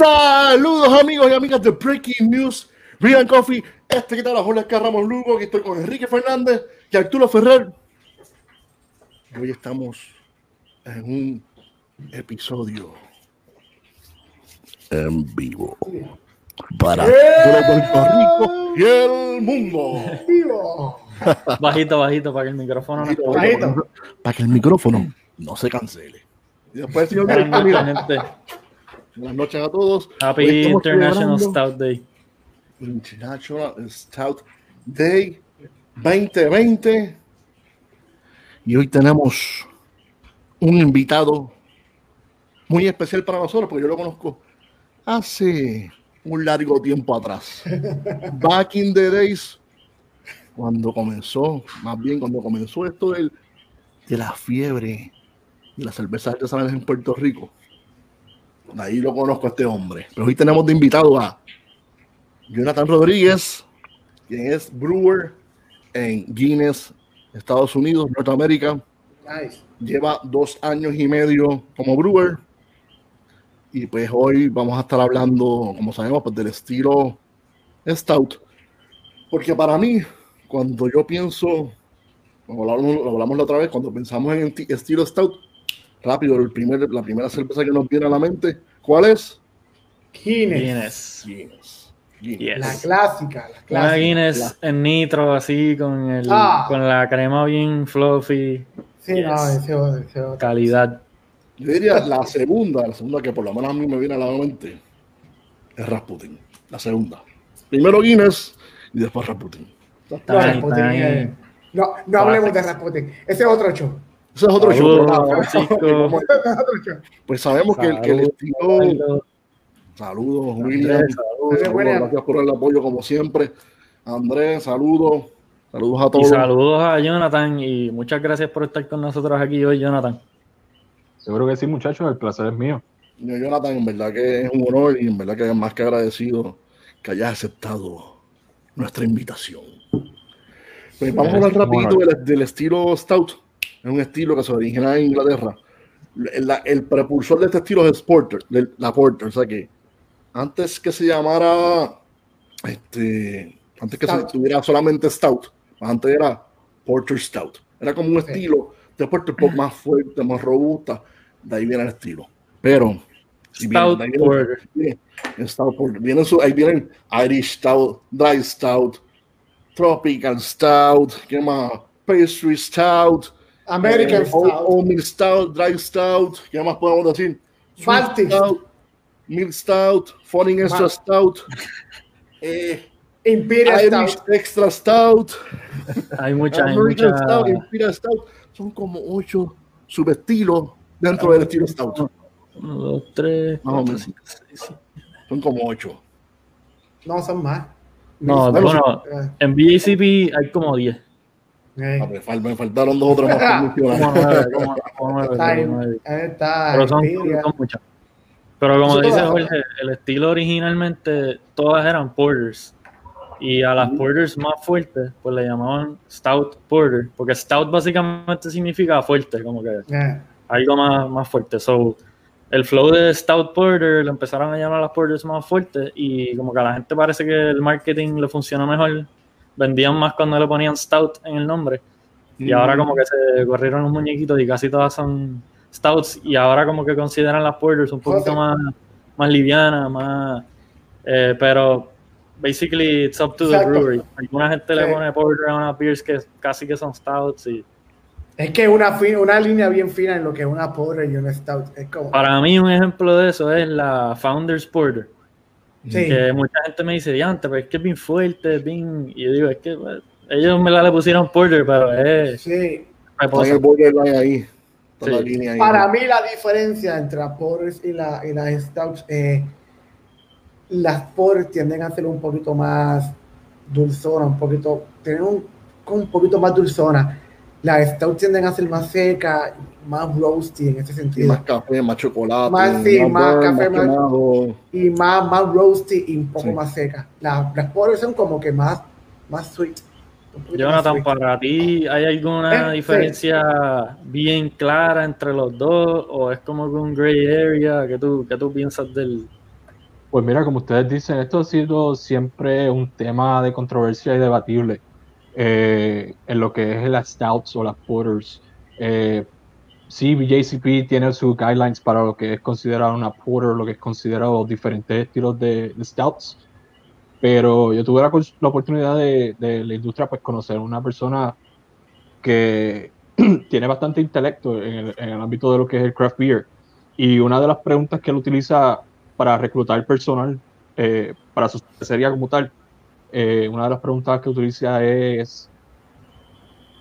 Saludos amigos y amigas de Breaking News, Real Coffee. Este que tal la Jorge Ramos Lugo, aquí estoy con Enrique Fernández y Arturo Ferrer. Y hoy estamos en un episodio en vivo para todo Puerto Rico y el mundo. Vivo. Bajito, bajito, para que el micrófono no Bajito, Bajito. Para que el micrófono no se cancele. Y después señor buenas noches a todos. Happy International Stout Day. International Stout Day 2020. Y hoy tenemos un invitado muy especial para nosotros, porque yo lo conozco hace un largo tiempo atrás. Back in the days, cuando comenzó, más bien cuando comenzó esto del, de la fiebre de las cervezas artesanales en Puerto Rico. Ahí lo conozco a este hombre. Pero hoy tenemos de invitado a Jonathan Rodríguez, quien es brewer en Guinness, Estados Unidos, Norteamérica. Nice. Lleva dos años y medio como brewer. Y pues hoy vamos a estar hablando, como sabemos, pues del estilo Stout. Porque para mí, cuando yo pienso, como lo hablamos, lo hablamos la otra vez, cuando pensamos en ti- estilo Stout, rápido, el primer, la primera cerveza que nos viene a la mente, ¿cuál es? Guinness. Guinness. Guinness. Guinness. Yes. La clásica, la Una clásica. Guinness en nitro, así, con, el, Ah. con la crema bien fluffy, Sí, no, Yes. ese otro, ese otro. calidad. Yo diría la segunda, la segunda que por lo menos a mí me viene a la mente es Rasputin. La segunda. Primero Guinness y después Rasputin. No, Está ahí, Rasputin, está ahí. eh, no, no hablemos de Rasputin. Ese es otro show. Ese es otro show. Saludos. Pues sabemos que el, que el Saludos, estilo. Saludos, William. Saludos, gracias por el apoyo, como siempre. Andrés, saludos. Saludos a Y todos. saludos a Jonathan y muchas gracias por estar con nosotros aquí hoy, Jonathan. Seguro que sí, muchachos, el placer es mío. Yo, Jonathan, en verdad que es un honor y en verdad que más que agradecido que hayas aceptado nuestra invitación. Pues vamos a hablar rapidito del, del estilo Stout. Es un estilo que se origina en Inglaterra. El, la- el precursor de este estilo es Porter, la Porter. O sea que antes que se llamara, este, antes que se tuviera solamente Stout, antes era Porter Stout. Era como un estilo de Porter poco más fuerte, más robusta. De ahí viene el estilo. Pero Stout viene- Porter. viene Stout Porter. Vienen su- ahí vienen Irish Stout, Dry Stout, Tropical Stout, ¿qué más? Pastry Stout, American eh, Stout. Oatmeal Stout, Dry Stout, ¿qué más podemos decir? Baltic. Stout, Milk Stout, Falling Extra Mal- Stout, eh, Imperial Irish Stout. Extra Stout, Hay. Stout, Imperial Stout. Son como ocho subestilos dentro del estilo Stout. Uno, dos, tres, Más o menos. Son como ocho. No, son más. No, Bueno, Eh, en BACP hay como 10. Eh, me, fal- me faltaron dos o tres más. Pero son, muchas. Pero como Eso dice Jorge, el estilo originalmente todas eran porters. Y a las porters más fuertes, pues le llamaban stout porter. Porque stout básicamente significa fuerte, como que Eh, algo más, más fuerte. So, el flow de Stout Porter lo empezaron a llamar a las Porters más fuertes y como que a la gente parece que el marketing le funcionó mejor. Vendían más cuando le ponían Stout en el nombre. Y ahora como que se corrieron los muñequitos y casi todas son Stouts y ahora como que consideran las Porters un poquito más, más livianas, más... eh, pero basically it's up to the brewery. Alguna gente le Sí. pone Porter a unas beers que casi que son Stouts y Es que una, una línea bien fina en lo que es una porter y una stout. Es como. Para mí un ejemplo de eso es la Founders Porter. Sí. Que mucha gente me dice, diante, pero es que es bien fuerte, es bien... Y yo digo, es que pues, ellos me la le pusieron Porter, pero es Sí. El ahí. Sí. la línea ahí. Para mí la diferencia entre las porters y, la, y las stouts, eh, las porters tienden a ser un poquito más dulzona, un poquito, tienen un, con un poquito más dulzona. Las stouts tienden a ser más secas, más roasty en ese Y sentido. más café, más chocolate. Más, sí, más burn, café, más- quemado. Y más, más roasty y un poco Sí. más secas. Las, las porters son como que más, más sweet. Jonathan, más sweet. para ti, ¿hay alguna Eh, diferencia bien clara entre los dos? ¿O es como un gray area? ¿Qué tú, qué tú piensas del...? Pues mira, como ustedes dicen, esto ha sido siempre un tema de controversia y debatible eh, en lo que es las stouts o las porters. Eh, sí, JCP tiene sus guidelines para lo que es considerado una porter, lo que es considerado diferentes estilos de, de stouts. Pero yo tuve la, la oportunidad de, de la industria, pues conocer una persona que tiene bastante intelecto en el, en el ámbito de lo que es el craft beer. Y una de las preguntas que él utiliza para reclutar personal eh, para su cervecería como tal, eh, una de las preguntas que utiliza es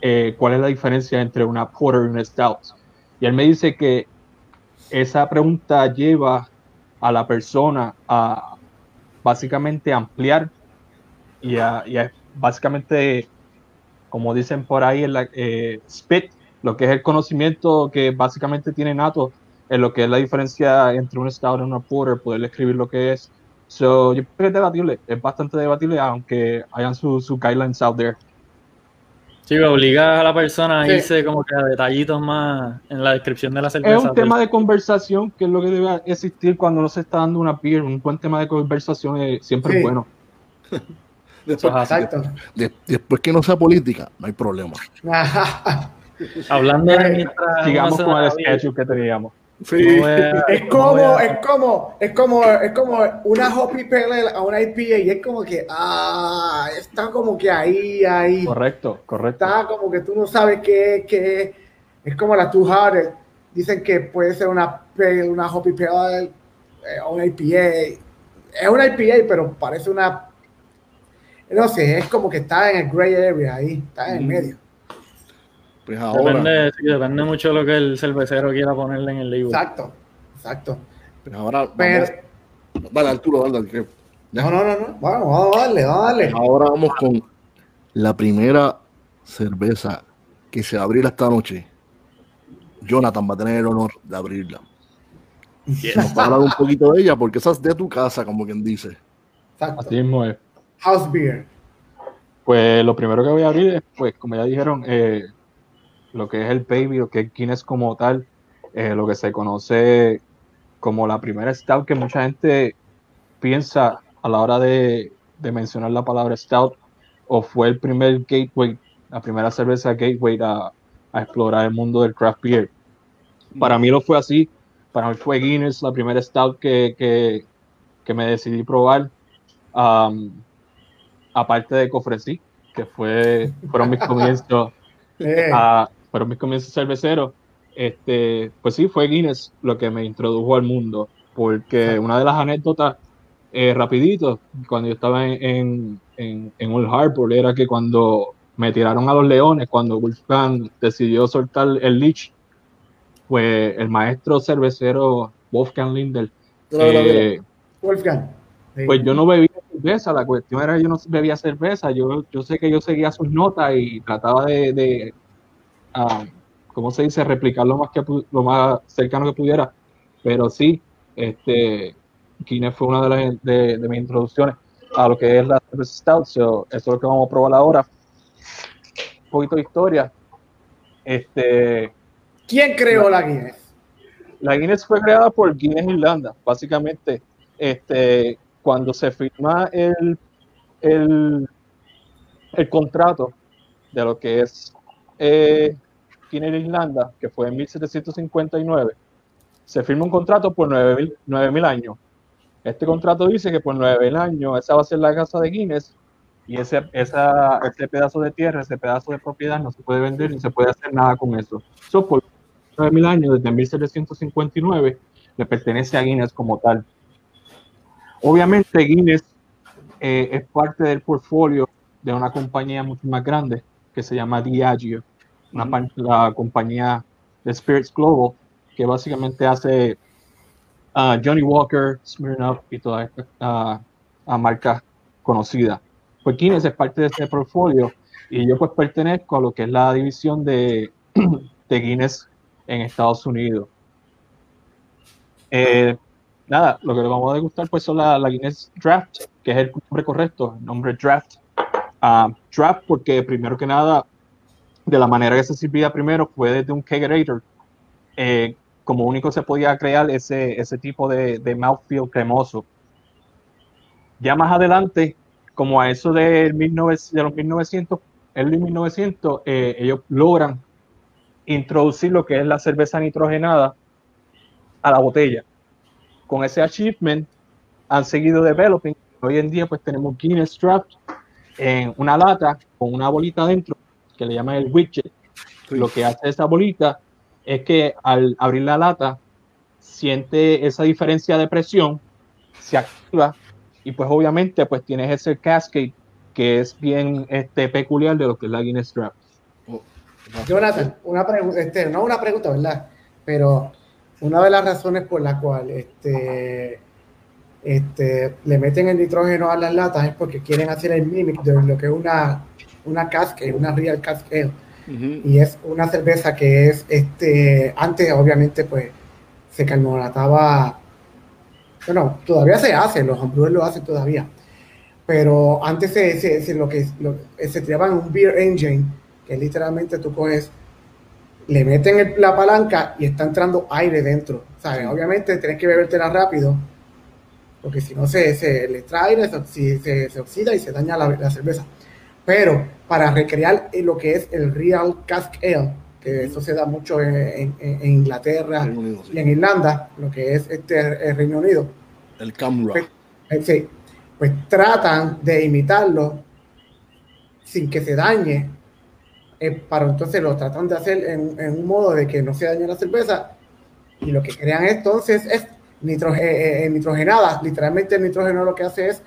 eh, cuál es la diferencia entre una porter y una stout. Y él me dice que esa pregunta lleva a la persona a básicamente ampliar y a, básicamente, como dicen por ahí, en la, eh, spit, lo que es el conocimiento que básicamente tiene nato en lo que es la diferencia entre un stout y una porter, poder escribir lo que es. So, yo creo que es debatible, es bastante debatible, aunque hayan sus guidelines out there. Sí, obliga a la persona a Sí. irse como que a detallitos más en la descripción de la cerveza. Es un tema de conversación que es lo que debe existir cuando uno se está dando una beer. Un buen tema de conversación es- siempre Sí. es bueno. Después, Exacto. de- después que no sea política, no hay problema. Hablando de mientras Sigamos con el schedule que teníamos. Sí. Es como, es como, es como, es como una Hoppy Pale Ale a una IPA y es como que, ah, está como que ahí, ahí. Correcto, correcto. Está como que tú no sabes qué, qué es como la Two Hearted. Dicen que puede ser una una Hoppy Pale Ale, eh, o una IPA. Es una IPA, pero parece una, no sé, es como que está en el gray area ahí, está en el medio. Pues ahora, Depende, sí, depende mucho de lo que el cervecero quiera ponerle en el label. Exacto, exacto. pues ahora vamos- Pero, dale Arturo, dale, dale, no, no, no, no. Vamos, vamos a darle, vamos a darle. Ahora vamos con la primera cerveza que se va a abrir esta noche. Jonathan va a tener el honor de abrirla. Nos va a hablar un poquito de ella porque esa es de tu casa, como quien dice. Exacto. Así mismo es. House beer. Pues lo primero que voy a abrir es, pues, como ya dijeron, eh, lo que es el Baby, lo que es Guinness como tal, eh, lo que se conoce como la primera stout que mucha gente piensa a la hora de, de mencionar la palabra stout, o fue el primer gateway, la primera cerveza gateway a, a explorar el mundo del craft beer. Para mí lo fue así, para mí fue Guinness la primera stout que, que, que me decidí probar. Um, aparte de Cofresí, que fue, fueron mis comienzos, Eh, a- fueron mis comienzos cerveceros, este, pues sí, fue Guinness lo que me introdujo al mundo, porque una de las anécdotas, eh, rapidito, cuando yo estaba en, en, en, en Old Harbor, era que cuando me tiraron a los leones, cuando Wolfgang decidió soltar el leash, pues el maestro cervecero Wolfgang Lindel, eh, Wolfgang. Sí. pues yo no bebía cerveza, la cuestión era que yo no bebía cerveza, yo, yo sé que yo seguía sus notas y trataba de, de ah, ¿cómo se dice?, replicar lo más, que, lo más cercano que pudiera, pero sí, este, Guinness fue una de, las, de, de mis introducciones a lo que es la stout, so, eso es lo que vamos a probar ahora. Un poquito de historia. Este, ¿Quién creó la Guinness? la Guinness fue creada por Guinness Irlanda, básicamente. Este, cuando se firma el, el, el contrato de lo que es eh, Guinness Irlanda, que fue en 1759, se firma un contrato por 9.000 años. Este contrato dice que por 9.000 años esa va a ser la casa de Guinness y ese, esa, ese pedazo de tierra, ese pedazo de propiedad no se puede vender ni se puede hacer nada con eso. So, por 9.000 años, desde 1759, le pertenece a Guinness como tal. Obviamente Guinness eh, es parte del portfolio de una compañía mucho más grande que se llama Diageo, una par- la compañía de Spirits Global, que básicamente hace ah, Johnny Walker, Smirnoff y todas estas ah, ah, marcas conocidas. Pues Guinness es parte de ese portfolio y yo pues pertenezco a lo que es la división de, de Guinness en Estados Unidos. Eh, nada, lo que le vamos a degustar pues son la, la Guinness Draft, que es el nombre correcto, el nombre Draft. A draft porque primero que nada, de la manera que se servía primero fue desde un kegerator. Eh, como único se podía crear ese, ese tipo de, mouthfeel cremoso. Ya más adelante, como a eso de, 19, de los 1900, el 1900, eh, ellos logran introducir lo que es la cerveza nitrogenada a la botella. Con ese achievement han seguido developing. Hoy en día pues tenemos Guinness Draft en una lata con una bolita dentro que le llaman el widget. Lo que hace esa bolita es que al abrir la lata siente esa diferencia de presión, se activa y pues obviamente pues tienes ese cascade que es bien este, peculiar de lo que es la Guinness Draft. Oh, Jonathan, una pregunta, este, no una pregunta, ¿verdad? Pero una de las razones por la cual este, este, le meten el nitrógeno a las latas es porque quieren hacer el mimic de lo que es una, una cascade, una real cascade y es una cerveza que es, este, antes obviamente pues se carbonataba, bueno, todavía se hace, los homebrewers lo hacen todavía, pero antes se, se, lo que, se tiraban un beer engine, que literalmente tú coges, le meten la palanca y está entrando aire dentro, ¿sabes? Obviamente tienes que bebértela rápido, porque si no se, se le trae aire, se, se, oxida y se daña la, la cerveza. Pero para recrear lo que es el Real Cask Ale, que eso se da mucho en, Inglaterra y en Irlanda, lo que es este el Reino Unido. El Camra. Pues, eh, sí, pues tratan de imitarlo sin que se dañe, eh, para entonces lo tratan de hacer en, un modo de que no se dañe la cerveza y lo que crean entonces es eh, nitrogenada, literalmente el nitrógeno lo que hace es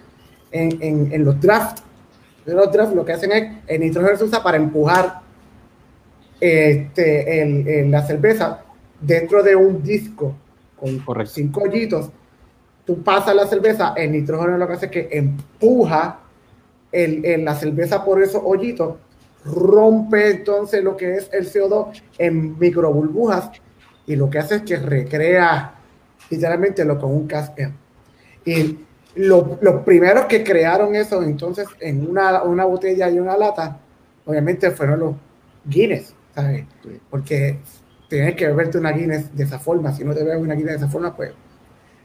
en, en los drafts los drafts lo que hacen es, el nitrógeno se usa para empujar este, la cerveza dentro de un disco con cinco hoyitos. Tú pasas la cerveza, el nitrógeno lo que hace es que empuja el, la cerveza por esos hoyitos, rompe entonces lo que es el CO2 en microburbujas y lo que hace es que recrea literalmente lo con un casquete. Y los primeros que crearon eso entonces en una, una, botella y una lata, obviamente fueron los Guinness, ¿sabes? Porque tienes que beberte una Guinness de esa forma. Si no te bebes una Guinness de esa forma, pues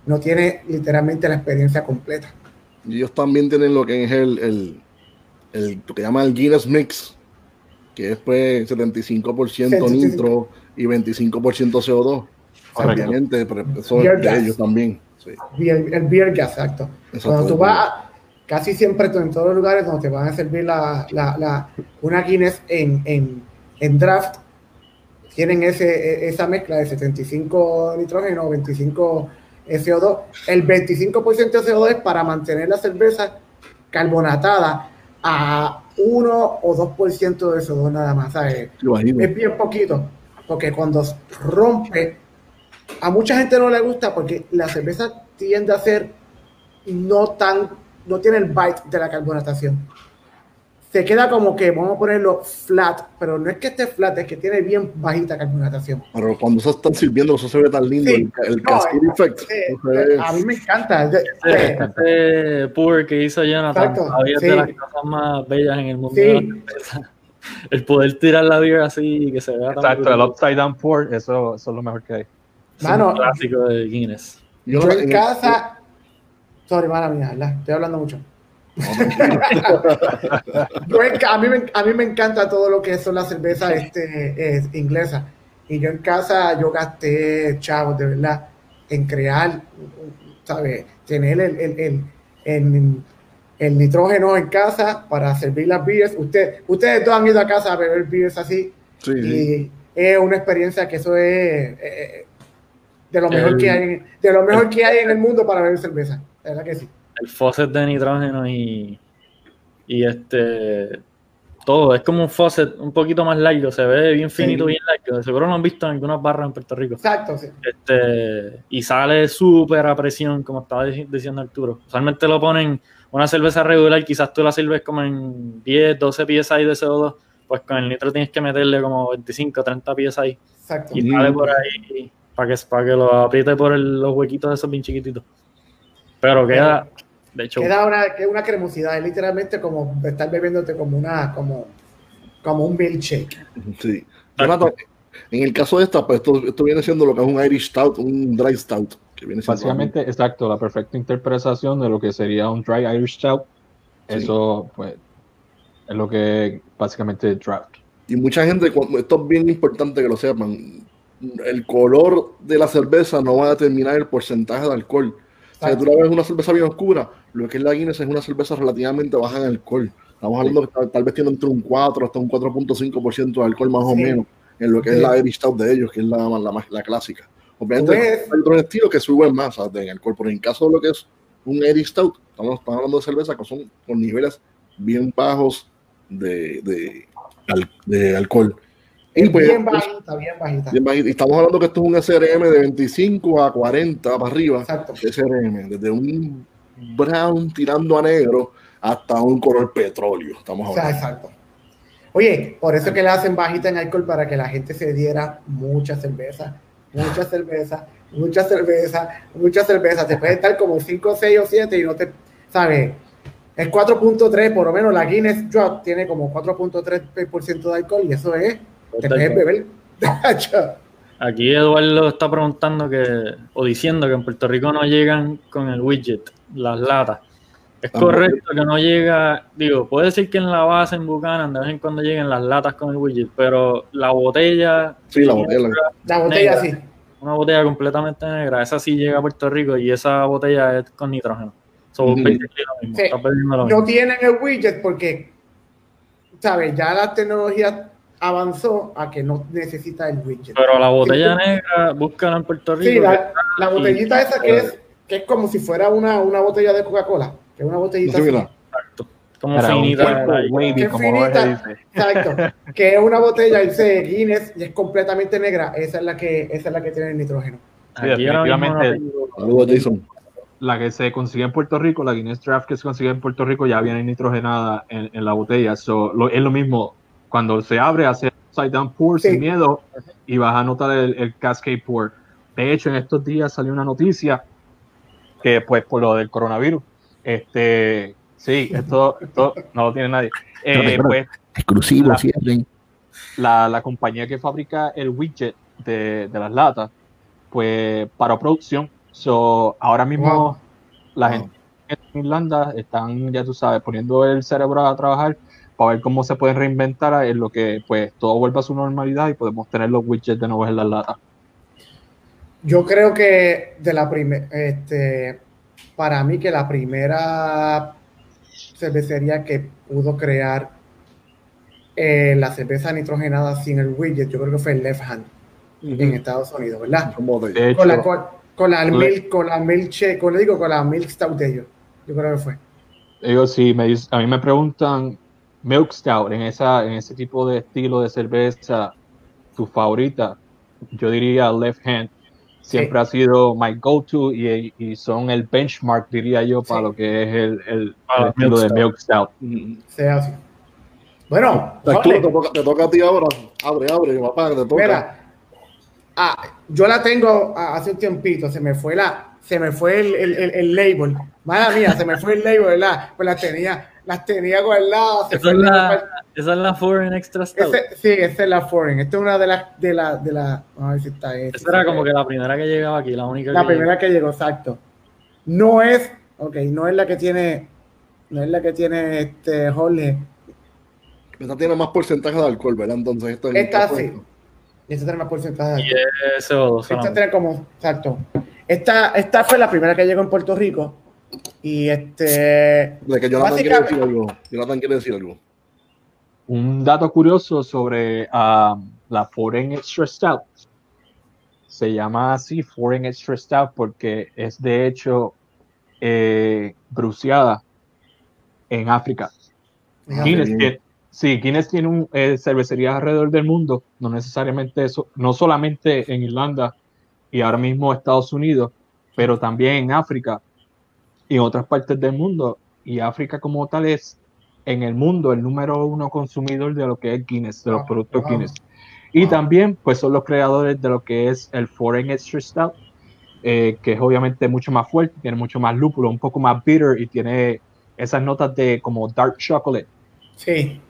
no tiene literalmente la experiencia completa. Y ellos también tienen lo que es el, el, el lo que llama el Guinness Mix, que es pues 75%, nitro y 25% CO2. Obviamente, pero eso es de ellos también el, beer gas, exacto. Cuando tú vas, casi siempre en todos los lugares donde te van a servir la, la, una Guinness en, en, en, draft, tienen ese, esa mezcla de 75 nitrógeno, 25 CO2. El 25% de CO2 es para mantener la cerveza carbonatada a 1 o 2% de CO2 nada más. Es bien poquito, porque cuando rompe a mucha gente no le gusta porque la cerveza tiende a ser no tan, no tiene el bite de la carbonatación. Se queda como que, vamos a ponerlo flat, pero no es que esté flat, es que tiene bien bajita carbonatación. Pero cuando se están sirviendo, eso se ve tan lindo, el, el cascade eh, effect. Eh, a mí me encanta. Este, este pour que hizo Jonathan, es de las cosas más bellas en el mundo. el poder tirar la beer así que se vea Exacto, el upside down pour, eso, eso es lo mejor que hay. Mano, clásico de Guinness. Yo, en casa. Sorry, mala mía, estoy hablando mucho. a, mí me, a mí me encanta todo lo que son las cervezas este, inglesas. Y yo en casa, yo gasté, chavos, de verdad, en crear, ¿sabes? Tener el, el, el, el, nitrógeno en casa para servir las beers. Usted, ustedes todos han ido a casa a beber beers así. y es una experiencia que eso es, eh, de lo mejor, que, hay, de lo mejor que hay en el mundo para beber cerveza. ¿Verdad que sí? El faucet de nitrógeno y, y este todo, es como un faucet un poquito más largo, se ve bien finito, bien largo. Seguro lo han visto en algunas barras en Puerto Rico. Exacto, sí. Este, y sale súper a presión, como estaba diciendo Arturo. Usualmente lo ponen una cerveza regular, quizás tú la sirves como en 10, 12 pies ahí de CO2, pues con el nitro tienes que meterle como 25, 30 pies ahí. Exacto. Y sale por ahí para que, para que lo apriete por los huequitos de esos bien chiquititos. Pero queda De hecho, Queda una, queda una cremosidad, es literalmente como estar bebiéndote como una, como, como un milkshake. Sí. Jonathan, en el caso de esta, pues esto, esto viene siendo lo que es un Irish Stout, un Dry Stout. Que viene siendo Básicamente, exacto, la perfecta interpretación de lo que sería un Dry Irish Stout. Sí. Eso, pues, es lo que básicamente es draft. Y mucha gente, cuando- esto es bien importante que lo sepan, el color de la cerveza no va a determinar el porcentaje de alcohol. O sea, tú la ves una cerveza bien oscura, lo que es la Guinness es una cerveza relativamente baja en alcohol. Estamos hablando que tal, tal vez tiene entre un 4 hasta un 4.5% de alcohol más o Sí. menos en lo que es la Irish Stout de ellos, que es la, la, más- la clásica. Obviamente ves- hay otros estilos que suben más en alcohol, pero en caso de lo que es un Irish Stout, estamos, estamos hablando de cerveza que son con niveles bien bajos de, de alcohol. Y Es pues, bien bajita, bien bajita. bien bajito. Y estamos hablando que esto es un SRM de 25 a 40 para arriba. Exacto. SRM, desde un brown tirando a negro hasta un color petróleo. Estamos O sea, hablando. exacto. Oye, por eso que le hacen bajita en alcohol para que la gente se diera mucha cerveza, mucha cerveza, mucha cerveza, mucha cerveza. Te puede estar como 5, 6 o 7 y no te, ¿sabes? Es 4.3, por lo menos la Guinness Drop tiene como 4.3% de alcohol y eso es, te puedes beber. Aquí Eduardo está preguntando que, o diciendo que en Puerto Rico no llegan con el widget, las latas. Es correcto que no llega, digo, puede decir que en la base en Buchanan de vez en cuando lleguen las latas con el widget, pero la botella, Sí, la botella. La botella Negra. sí. una botella completamente negra, esa sí llega a Puerto Rico y esa botella es con nitrógeno. So, lo mismo, Sí. No tienen el widget porque, ¿sabes? Ya la tecnología avanzó a que no necesita el widget. Pero la botella Sí. negra, búscala en Puerto Rico. Sí, la, la botellita esa que es, que es como si fuera una, una botella de Coca-Cola, que es una botellita No sé, mira. como finita. wavy, como finita. dice. Exacto, que es una botella dice Guinness y es completamente negra, esa es la que esa es la que tiene el nitrógeno. Sí, definitivamente. Saludos, Jason. La que se consigue en Puerto Rico, la Guinness Draft que se consigue en Puerto Rico ya viene nitrogenada en, en la botella. So, lo- es lo mismo, cuando se abre, hace upside down pour Sí. sin miedo y vas a notar el, el cascade pour. De hecho, en estos días salió una noticia que, pues, por lo del coronavirus, este, sí, esto, esto no lo tiene nadie. Eh, pues, Exclusivo, La- la, la compañía que fabrica el widget de, de las latas, pues paró producción. So, ahora mismo Wow. la Wow. gente en Irlanda están, ya tú sabes, poniendo el cerebro a trabajar para ver cómo se pueden reinventar en lo que pues todo vuelva a su normalidad y podemos tener los widgets de nuevo en las latas. Yo creo que de la primera, este, para mí que la primera cervecería que pudo crear eh, la cerveza nitrogenada sin el widget, yo creo que fue el Left Hand en Estados Unidos, ¿verdad? De hecho, Con la, con, con la Le- milk, con la milk, con, digo, con la milk stout de ellos. Yo creo que fue. ellos sí, me, a mí me preguntan Milk Stout en, esa, en ese tipo de estilo de cerveza, tu favorita, yo diría Left Hand. Siempre ha sido my go-to y, y son el benchmark, diría yo, para Sí. lo que es el, el, Para el estilo Milk de. Milk Stout. Mm. Sea así. Bueno, te toca, te toca a ti ahora. Abre, abre, papá, te toca. mira, ah, yo la tengo ah, hace un tiempito, se me fue la, se me fue el, el, el, el label. Madre mía, se me fue el label, ¿verdad? Pues las tenía, las tenía guardadas. Esa fue es la, esa es la Foreign Extra Stout. Ese- sí, esa es la foreign. Esta es una de las, de la, de la, vamos a ver si está esta. Esa era como que la primera que llegaba aquí, la única La que primera que llegó, exacto. No es, ok, no es la que tiene, no es la que tiene este Jorge. Esta tiene más porcentaje de alcohol, ¿verdad? Entonces, esta, Esta sí. Esta tiene más porcentaje. de Y alcohol. es CO2 Esta tiene como, exacto. Esta, esta fue la primera que llegó en Puerto Rico. Y este, De que Jonathan quiere Básicamente- decir algo. Jonathan quiere decir algo. Un dato curioso sobre ah, la Foreign Extra Stout. Se llama así Foreign Extra Stout porque es de hecho eh, bruciada en África. Guinness tiene, sí, Guinness tiene un, eh, cervecerías alrededor del mundo, no necesariamente eso, no solamente en Irlanda y ahora mismo Estados Unidos, pero también en África y en otras partes del mundo. Y África como tal es en el mundo el número uno consumidor de lo que es Guinness, de los Wow, productos. Guinness. Y también pues son los creadores de lo que es el Foreign Extra Stout. eh, que es obviamente mucho más fuerte, tiene mucho más lúpulo, un poco más bitter y tiene esas notas de como dark chocolate. Sí.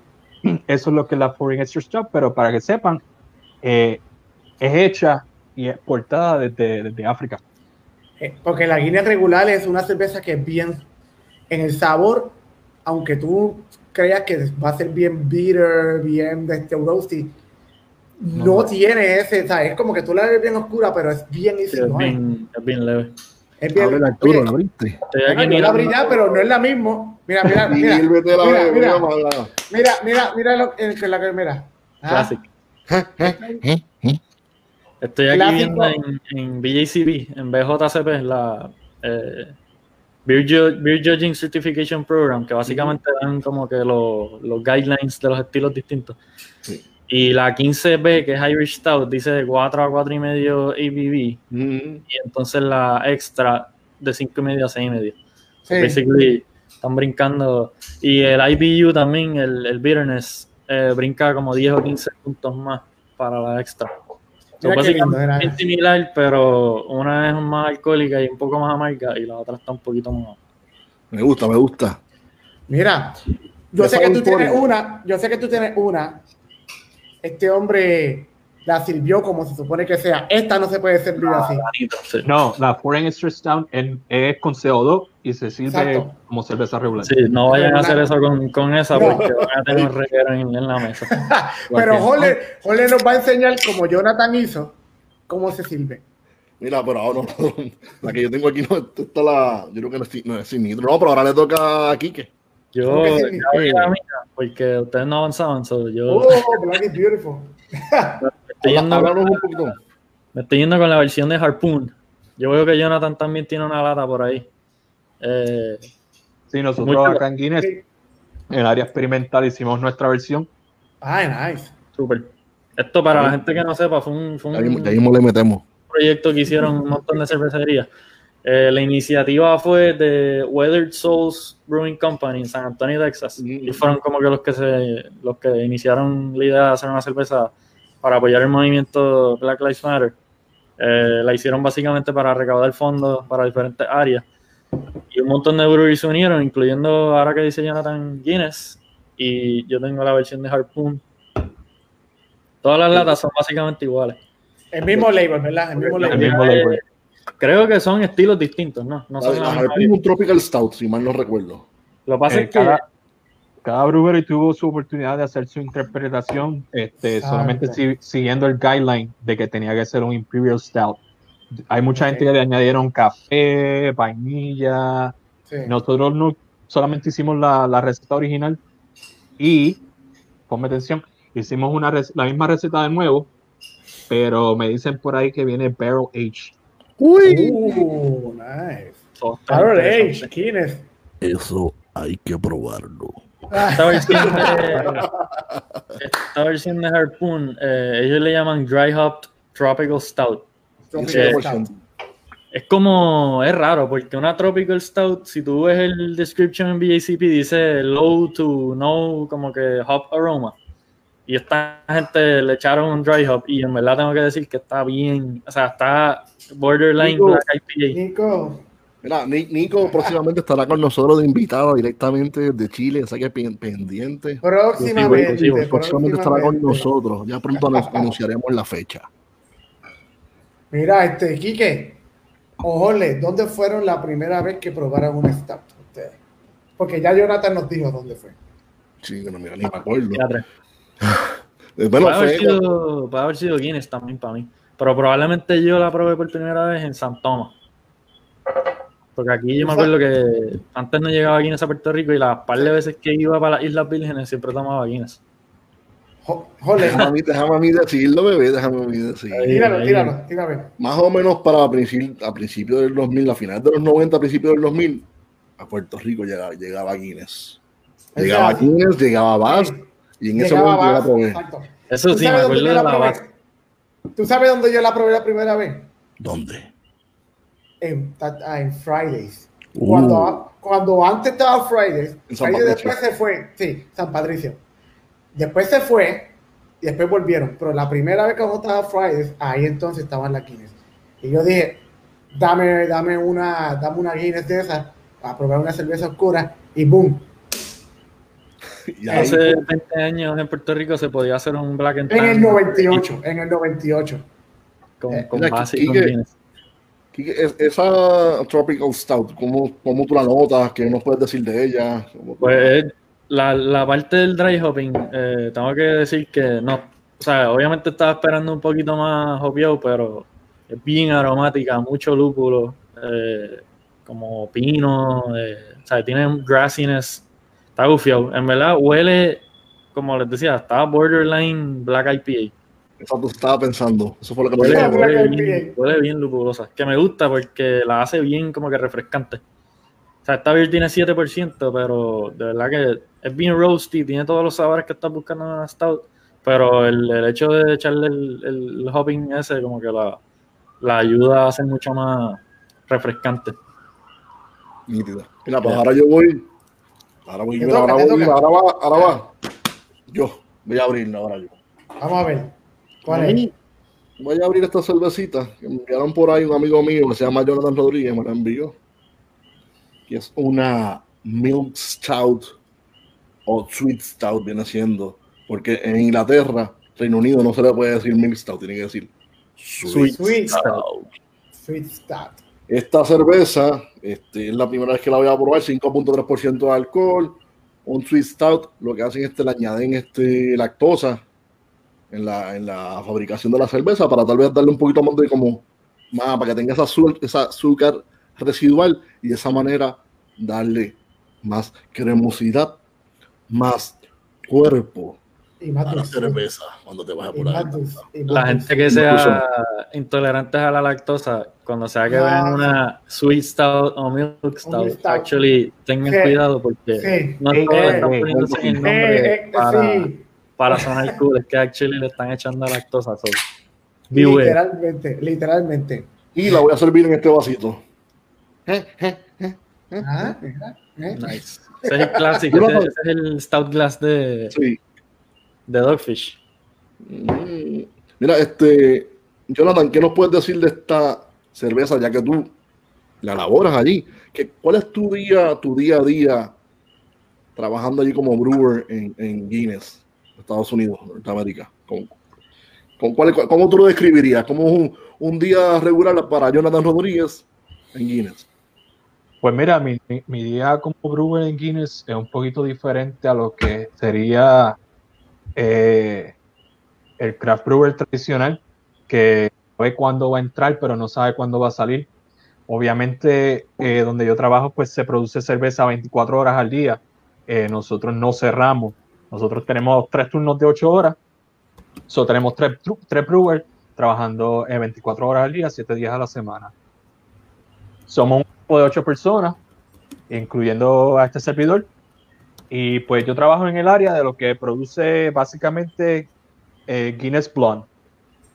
Eso es lo que es la Foreign Extra Stout, pero para que sepan, eh, es hecha y exportada desde, desde África. Eh, Porque la Guinness regular es una cerveza que es bien en el sabor, aunque tú creas que va a ser bien bitter, bien de este roasty, no, No. tiene ese, o sea, es como que tú la ves bien oscura, pero es bien Sí, easy, es, ¿no? bien, es bien leve. Es bien. Abre Arturo, Oye, la abriste. Yo la abrí ya, pero no es la misma. Mira, mira, mira. La mira, mira, mira, mira, mira lo la que mira. Ah, Classic. ¿Eh? ¿Eh? Estoy aquí Clásico. viendo en, en BJCP, en BJCP, la eh, Beer, Ju- Beer Judging Certification Program, que básicamente dan como que los, los guidelines de los estilos distintos. Sí. Y la 15B, que es Irish Stout, dice de 4 a 4,5 ABV. Mm. Y entonces la extra de 5,5 a 6,5. sí. Basically, están brincando. Y el IBU también, el, el bitterness, eh, brinca como 10 o 15 puntos más para la extra. So, Mira qué lindo, básicamente similar, pero una es más alcohólica y un poco más amarga y la otra está un poquito más. Me gusta, me gusta. Mira, yo sé que tú tienes una, yo sé que tú tienes una. Este hombre la sirvió como se supone que sea. Esta no se puede servir así. Sí. No, la Foreign Stout en- es con CO2 y se sirve Exacto. como cerveza regular. Sí, no vayan a hacer eso con, con esa No. porque van a tener un reguero en, en la mesa. Pero Jorge, Jorge nos va a enseñar, como Jonathan hizo, cómo se sirve. Mira, pero ahora no, la que yo tengo aquí no está la. Yo creo que no es, no es sin nitro. No, pero ahora le toca a Quique. Yo porque ustedes no avanzaban, so yo Oh, Black is beautiful. me, estoy yendo, Háblanos un poquito. me estoy yendo con la versión de Harpoon. Yo veo que Jonathan también tiene una lata por ahí. Eh, Sí, nosotros Mucho- acá en Guinness, en el área experimental, hicimos nuestra versión. Ay, nice. Súper. Esto para la gente que no sepa, fue un, fue Ya un mismo, ya mismo le metemos. proyecto que hicieron un montón de cervecerías. Eh, la iniciativa fue de Weathered Souls Brewing Company en San Antonio, Texas. Mm. Y fueron como que los que se, los que iniciaron la idea de hacer una cerveza para apoyar el movimiento Black Lives Matter. Eh, la hicieron básicamente para recaudar fondos para diferentes áreas. Y un montón de breweries se unieron, incluyendo ahora que dice Jonathan Guinness. Y yo tengo la versión de Harpoon. Todas las latas son básicamente iguales. El mismo label, ¿verdad? El mismo El label. mismo Eh, label. Creo que son estilos distintos, ¿no? No son La, misma Harpoon es un Tropical Stout, si mal no recuerdo. Lo que pasa Eh, es que cada, cada brewery tuvo su oportunidad de hacer su interpretación, este, solamente si- siguiendo el guideline de que tenía que ser un Imperial Stout. Hay mucha Ok. gente que le añadieron café, vainilla. Sí. Nosotros no solamente hicimos la, la receta original y, ponme atención, hicimos una la misma receta de nuevo, pero me dicen por ahí que viene barrel aged. Uy, Uh, nice. Harold interesante. H. Guinness. eso hay que probarlo. Esta versión de, esta versión de Harpoon, eh, ellos le llaman Dry Hopped Tropical Stout. Tropical. Stout. Es como, es raro, porque una Tropical Stout, si tú ves el description en BJCP, dice low to no, como que hop aroma. Y esta gente le echaron un dry hop y en verdad tengo que decir que está bien, o sea, está borderline Digo- Black IPA. Nico, Mira, Ni- Nico próximamente estará con nosotros de invitado directamente de Chile, o sea que pen- pendiente. próximamente. Sí, sí, Próximamente estará con nosotros. Ya pronto nos anunciaremos la fecha. Mira, este, Quique, o Jorge, ¿dónde fueron la primera vez que probaron un stout ustedes? Porque ya Jonathan nos dijo dónde fue. Sí, no mira, ni me acuerdo. Eh, Bueno, puede, haber fue, sido, puede haber sido Guinness también para mí. Pero probablemente yo la probé por primera vez en San Tomás. Porque aquí yo me acuerdo que antes no llegaba Guinness a Puerto Rico y las par de veces que iba para las Islas Vírgenes siempre tomaba Guinness. Jo- Jorge, déjame, a mí, déjame a mí decirlo, bebé, déjame a mí decir. Ahí. tíralo, tíralo, tíralo. Más o menos para principio, a principios del 2000, a finales de los 90, a principios del 2000, a Puerto Rico llegaba, llegaba Guinness. Llegaba. Guinness, llegaba Bass, y en ese momento yo la Bass, probé. exacto. Eso ¿Tú sí, me acuerdo de la base. ¿Tú sabes dónde yo la probé la primera vez? ¿Dónde? En, ah, en Fridays. Uh. Cuando, cuando antes estaba Fridays, Fridays Patricio. después se fue, sí, San Patricio. Después se fue y después volvieron. Pero la primera vez que yo estaba Fridays, ahí entonces estaban las Guinness. Y yo dije, dame, dame una, dame una Guinness de esas, a probar una cerveza oscura y boom. Y ahí, Hace 20 años en Puerto Rico se podía hacer un Black and En el Tan 98, en el 98. con, Eh, con base y con Guinness. Esa Tropical Stout, ¿cómo, cómo tú la notas? ¿Qué nos puedes decir de ella? ¿Cómo tú- Pues la, la parte del dry hopping, eh, tengo que decir que no, o sea, obviamente estaba esperando un poquito más hopiado, pero es bien aromática, mucho lúpulo, eh, como pino, eh, o sea, tiene grassiness, está gufiado. En verdad huele, como les decía, está borderline black IPA. Eso tú estaba pensando. Eso fue lo que me Huele, dijo. huele bien, huele bien lupulosa, que me gusta porque la hace bien como que refrescante. O sea, esta beer tiene 7%, pero de verdad que es bien roasty, tiene todos los sabores que estás buscando en una stout, pero el, el hecho de echarle el, el hopping ese como que la, la ayuda a ser mucho más refrescante. Nítida. Mira, pues ahora yo voy. Ahora voy yo. Ahora, voy, ahora va. Ahora va. Yo. Voy a abrirla ahora yo. Vamos a ver. ¿Cuál A es? mí, Voy a abrir esta cervecita que me enviaron por ahí un amigo mío que se llama Jonathan Rodríguez, me la envió. Que es una Milk Stout o Sweet Stout, viene siendo. Porque en Inglaterra, Reino Unido, no se le puede decir Milk Stout, tiene que decir Sweet, Sweet Stout. Sweet Stout. Esta cerveza este, es la primera vez que la voy a probar, 5.3% de alcohol, un sweet stout, lo que hacen es que le añaden este, lactosa en la, en la fabricación de la cerveza para tal vez darle un poquito más de como, más, para que tenga esa, azul- esa azúcar residual y de esa manera darle más cremosidad, más cuerpo Y más a la cerveza cuando te vas a por ahí. La gente que sea intolerante a la lactosa, cuando sea que Ah. vean una sweet stout o milk stout, actually tengan Sí. cuidado porque Sí. no Eh, todos eh, están eh, poniéndose en el nombre Eh, eh, para, sí, para sonar cool, es que actually le están echando lactosa. So, literalmente, literalmente. Y la voy a servir en este vasito. Ah, mira, ¿eh? Nice. Ese es el clásico, ese, ese es el stout glass de, Sí. de Dogfish. Mm. Mira, este, Jonathan, ¿qué nos puedes decir de esta cerveza ya que tú la elaboras allí? ¿Qué, ¿Cuál es tu día, tu día a día trabajando allí como brewer en, en Guinness, Estados Unidos, Norteamérica? ¿Con, con cuál, ¿Cómo tú lo describirías? ¿Cómo un, un día regular para Jonathan Rodríguez en Guinness? Pues mira, mi, mi- mi día como brewer en Guinness es un poquito diferente a lo que sería eh, el craft brewer tradicional, que sabe cuándo va a entrar, pero no sabe cuándo va a salir. Obviamente, eh, donde yo trabajo, pues se produce cerveza 24 horas al día. Eh, nosotros no cerramos. Nosotros tenemos tres turnos de 8 horas. So, tenemos tres, tres brewers trabajando eh, 24 horas al día, 7 días a la semana. Somos un grupo de 8 personas, incluyendo a este servidor. Y pues yo trabajo en el área de lo que produce básicamente eh, Guinness Blonde.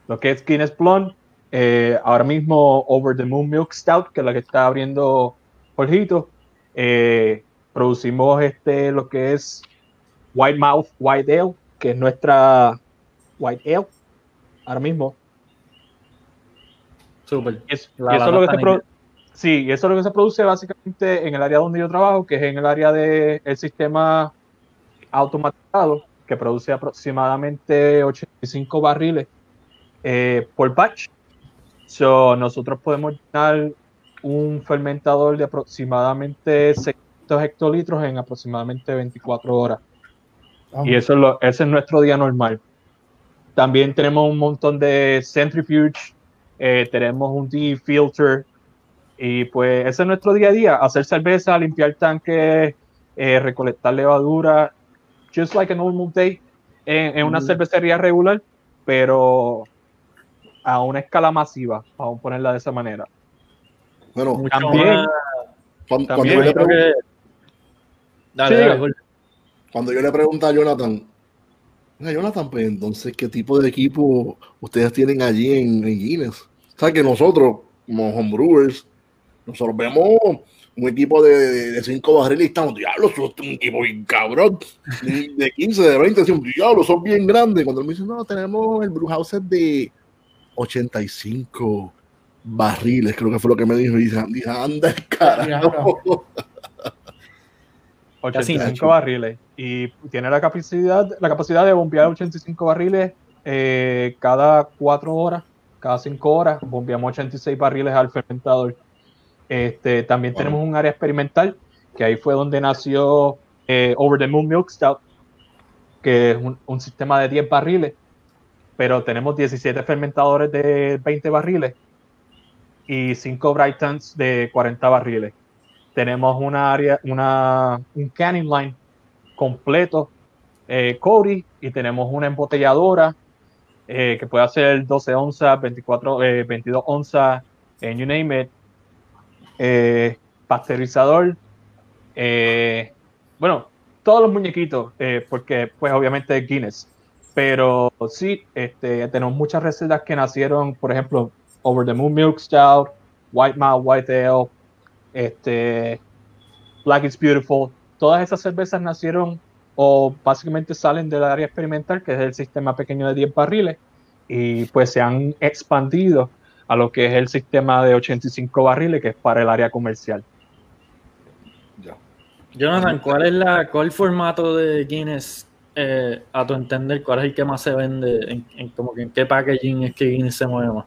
Lo que es Guinness Blonde, eh, ahora mismo Over the Moon Milk Stout, que es la que está abriendo Jorgito. eh, producimos este, lo que es White Mouth White Ale, que es nuestra White Ale, ahora mismo. Super. Y es- La y eso es lo que se pro- sí, y eso es lo que se produce básicamente en el área donde yo trabajo, que es en el área del sistema automatizado, que produce aproximadamente 85 barriles eh, por batch. So, nosotros podemos llenar un fermentador de aproximadamente 600 hectolitros en aproximadamente 24 horas. Y eso es lo, ese es nuestro día normal. También tenemos un montón de centrifuge, eh, tenemos un de-filter, y pues ese es nuestro día a día, hacer cerveza, limpiar tanques, eh, recolectar levadura, just like a normal day en, en una Mm. cervecería regular, pero a una escala masiva, vamos a ponerla de esa manera. Bueno, También- yo creo que- Dale, Sí, dale. Cuando yo le pregunto a Jonathan, "Mira, Jonathan, pues entonces, ¿qué tipo de equipo ustedes tienen allí en, en Guinness? O sea, que nosotros, como homebrewers, nosotros vemos un equipo de, de, de cinco barriles y estamos, diablo, eso es un equipo bien cabrón, de, de 15, de 20, decimos, diablo, son bien grandes. Cuando él me dice, no, tenemos el brew house es de 85 barriles, creo que fue lo que me dijo. Y dije, dije, anda, el carajo. 85 barriles. Y tiene la capacidad, la capacidad de bombear 85 barriles eh, cada 4 horas, cada 5 horas. Bombeamos 86 barriles al fermentador. Este, también tenemos un área experimental, que ahí fue donde nació eh, Over the Moon Milk Stout, que es un, un sistema de 10 barriles, pero tenemos 17 fermentadores de 20 barriles y 5 Brightons de 40 barriles. Tenemos una área, una, un canning line completo, eh, Cody, y tenemos una embotelladora eh, que puede hacer 12 onzas, 24, eh, 22 onzas, en you name it, eh, pasteurizador, eh, bueno, todos los muñequitos, eh, porque pues obviamente es Guinness, pero sí, este, tenemos muchas recetas que nacieron, por ejemplo, Over the Moon Milk Stout, White Mouth, White Ale, este, Black is Beautiful, todas esas cervezas nacieron o básicamente salen del área experimental, que es el sistema pequeño de 10 barriles, y pues se han expandido a lo que es el sistema de 85 barriles, que es para el área comercial. Ya. Jonathan, ¿cuál es la, cuál formato de Guinness, eh, a tu entender, cuál es el que más se vende? En, en como que en qué packaging es que Guinness se mueve más?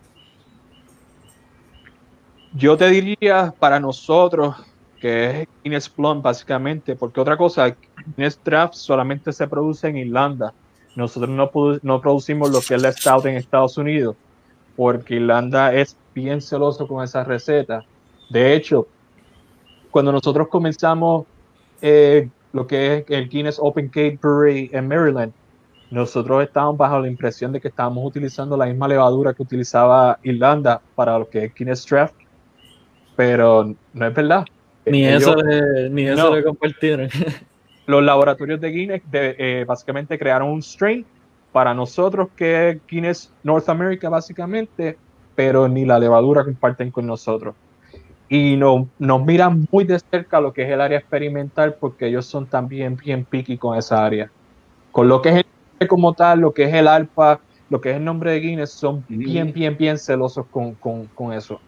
Yo te diría para nosotros que es Guinness Plum básicamente, porque otra cosa, Guinness Draft solamente se produce en Irlanda. Nosotros no, no producimos lo que es la Stout en Estados Unidos, porque Irlanda es bien celoso con esa receta. De hecho, cuando nosotros comenzamos eh, lo que es el Guinness Open Cake Brewery en Maryland, nosotros estábamos bajo la impresión de que estábamos utilizando la misma levadura que utilizaba Irlanda para lo que es Guinness Draft, pero no es verdad. Ni Ellos- eso le, ni eso no. le compartieron. los laboratorios de Guinness de- eh, básicamente crearon un strain para nosotros que es Guinness North America básicamente, pero ni la levadura comparten con nosotros. Y no, nos miran muy de cerca lo que es el área experimental porque ellos son también bien picky con esa área. Con lo que es el como tal, lo que es el alfa, lo que es el nombre de Guinness, son bien, bien, bien celosos con, con, con eso.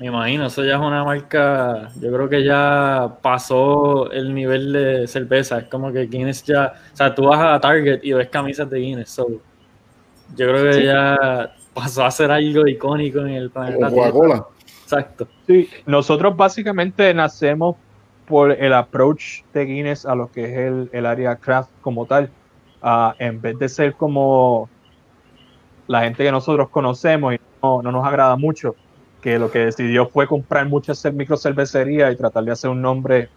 Me imagino, eso ya es una marca, yo creo que ya pasó el nivel de cerveza, es como que Guinness ya, o sea, tú vas a Target y ves camisas de Guinness, so, yo creo que Sí. ya pasó a ser algo icónico en el planeta. Coca-Cola. Exacto. Sí, nosotros básicamente nacemos por el approach de Guinness a lo que es el, el área craft como tal. Ah, en vez de ser como la gente que nosotros conocemos y no, no nos agrada mucho, que lo que decidió fue comprar muchas cer- microcervecerías y tratar de hacer un nombre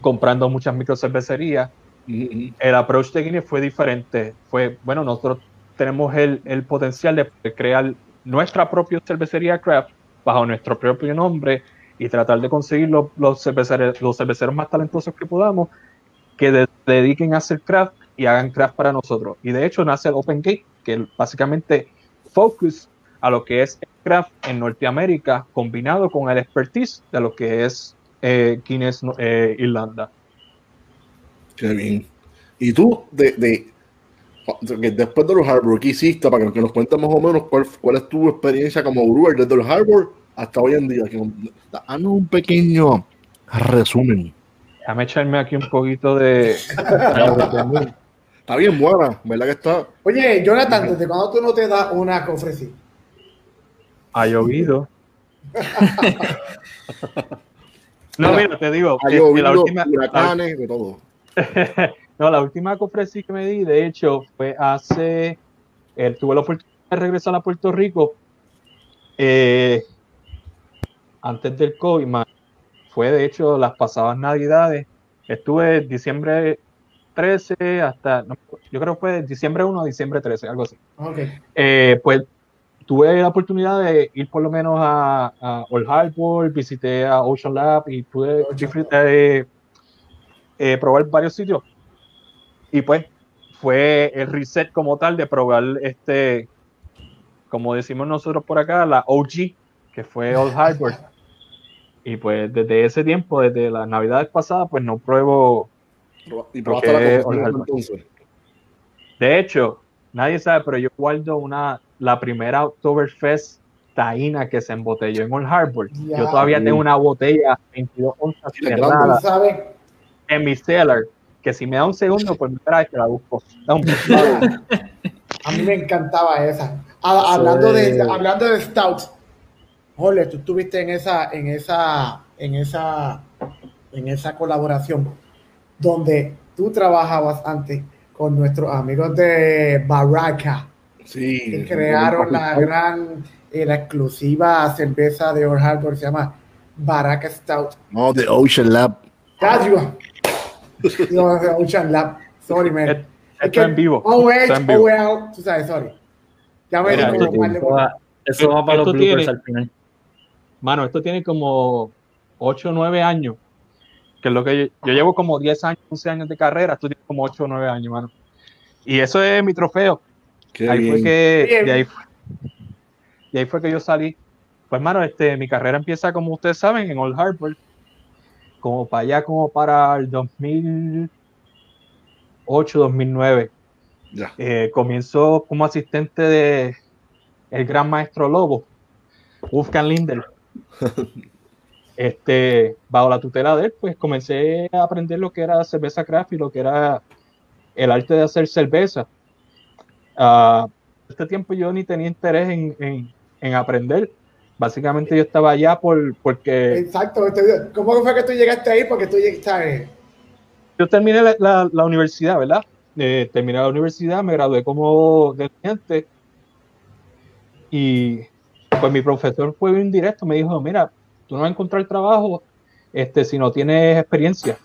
comprando muchas microcervecerías, Ujú. el approach de Guinness fue diferente. Fue, bueno, nosotros tenemos el, el potencial de crear nuestra propia cervecería craft bajo nuestro propio nombre y tratar de conseguir los, los, cerveceros, los cerveceros más talentosos que podamos que de- dediquen a hacer craft y hagan craft para nosotros. Y de hecho nace el Open Gate, que básicamente focus a lo que es el craft en Norteamérica combinado con el expertise de lo que es eh, Guinness eh, Irlanda. Qué bien. Y tú, de, de, que después de los Harbor, ¿qué hiciste? Para que, nos cuentes más o menos cuál, cuál es tu experiencia como brewer desde los Harbor hasta hoy en día. Que nos- Danos un pequeño resumen. Déjame echarme aquí un poquito de. Está bien buena, ¿verdad que está? Oye, Jonathan, ¿desde cuándo tú no te das una cofresí? Ha llovido. no, mira, te digo, Ha este, llovido, la última, huracanes, de todo. no, la última cofresí que me di, de hecho, fue hace. eh, tuve la oportunidad de regresar a Puerto Rico eh, antes del COVID, man. Fue de hecho las pasadas Navidades. Estuve diciembre 13 hasta. no, yo creo que fue diciembre 1 a diciembre 13, algo así. Ok. Eh, pues tuve la oportunidad de ir por lo menos a, a Old Harbor, visité a Ocean Lab y pude eh, probar varios sitios. Y pues fue el reset como tal de probar este, como decimos nosotros por acá, la OG, que fue Old Harbor. Y pues desde ese tiempo, desde las navidades pasadas, pues no pruebo Y la. De hecho, nadie sabe, pero yo guardo una, la primera Oktoberfest taína que se embotelló en Old Harbor. Ya. Yo todavía tengo una botella 22 onzas cerrada en mi cellar, que si me da un segundo, pues mira, es que la busco. Da un- a mí me encantaba esa. Hablando, de, hablando de Stouts, Ole, tú estuviste en esa, en esa, en esa, en esa colaboración donde tú trabajabas antes con nuestros amigos de Baraka, Sí. que crearon la gran, eh, la exclusiva cerveza de Old Harbor, se llama Baraka Stout. No, de Ocean Lab. You. No, de Ocean Lab. Sorry, man. Esto Es está en vivo. OH, Está en vivo. OL, tú sabes, sorry. Ya me Mira, como mal de- Eso va, eso va para los Esto bloopers tiene- al final. Mano, esto tiene como 8 o 9 años. Que es lo que yo, yo llevo como 10 años, 11 años de carrera. Esto tiene como 8 o 9 años, mano. Y eso es mi trofeo. Qué ahí fue que de ahí, fue- de ahí fue que yo salí. Pues mano, este, mi carrera empieza como ustedes saben en Old Harbor, como para allá, como para el 2008, 2009. Ya. Eh, comienzo como asistente de el gran maestro Lobo, Wolfgang Linder. Este, bajo la tutela de él, pues comencé a aprender lo que era cerveza craft y lo que era el arte de hacer cerveza. Ah, este tiempo yo ni tenía interés en, en- en aprender. Básicamente yo estaba allá por, porque Exacto. este- ¿Cómo fue que tú llegaste ahí? Porque tú llegaste. yo terminé la, la- la universidad, ¿verdad? Eh, terminé la universidad, me gradué como estudiante y pues mi profesor fue bien directo, me dijo, mira, tú no vas a encontrar trabajo este, si no tienes experiencia.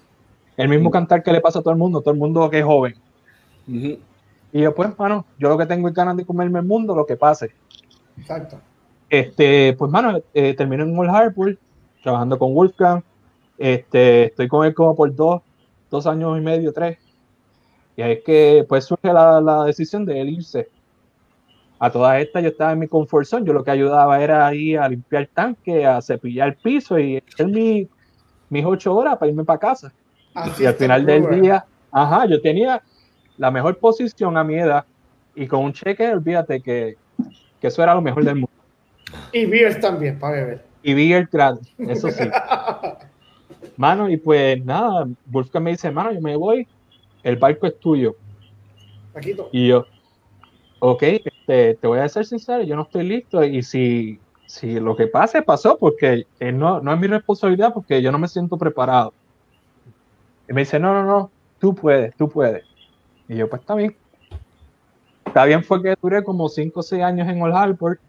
El mismo cantar que le pasa a todo el mundo, todo el mundo que es joven. Ujú. Y yo, pues, mano, yo lo que tengo es ganas de comerme el mundo, lo que pase. Exacto. Este, pues, mano, eh, terminé en Old Harbor, trabajando con Wolfgang. Este, estoy con él como por dos, dos años y medio, tres. Y ahí es que, pues, surge la, la decisión de él irse. A todas estas yo estaba en mi comfort zone. Yo lo que ayudaba era ir a limpiar tanque, a cepillar el piso y hacer mi- mis ocho horas para irme para casa. Así Y al final del día, ajá, yo tenía la mejor posición a mi edad y con un cheque, olvídate que, que eso era lo mejor del mundo. Y beers también, para beber. Y el grado, eso sí. Mano, y pues nada, Wolfgang me dice, hermano, yo me voy, el barco es tuyo. Paquito. Y yo, ok, este, te voy a ser sincero, yo no estoy listo y si, si lo que pase, pasó, porque eh, no, no es mi responsabilidad, porque yo no me siento preparado. Y me dice, no, no, no, tú puedes, tú puedes. Y yo, pues está bien. Está bien fue que duré como 5 o 6 años en Old Harbor.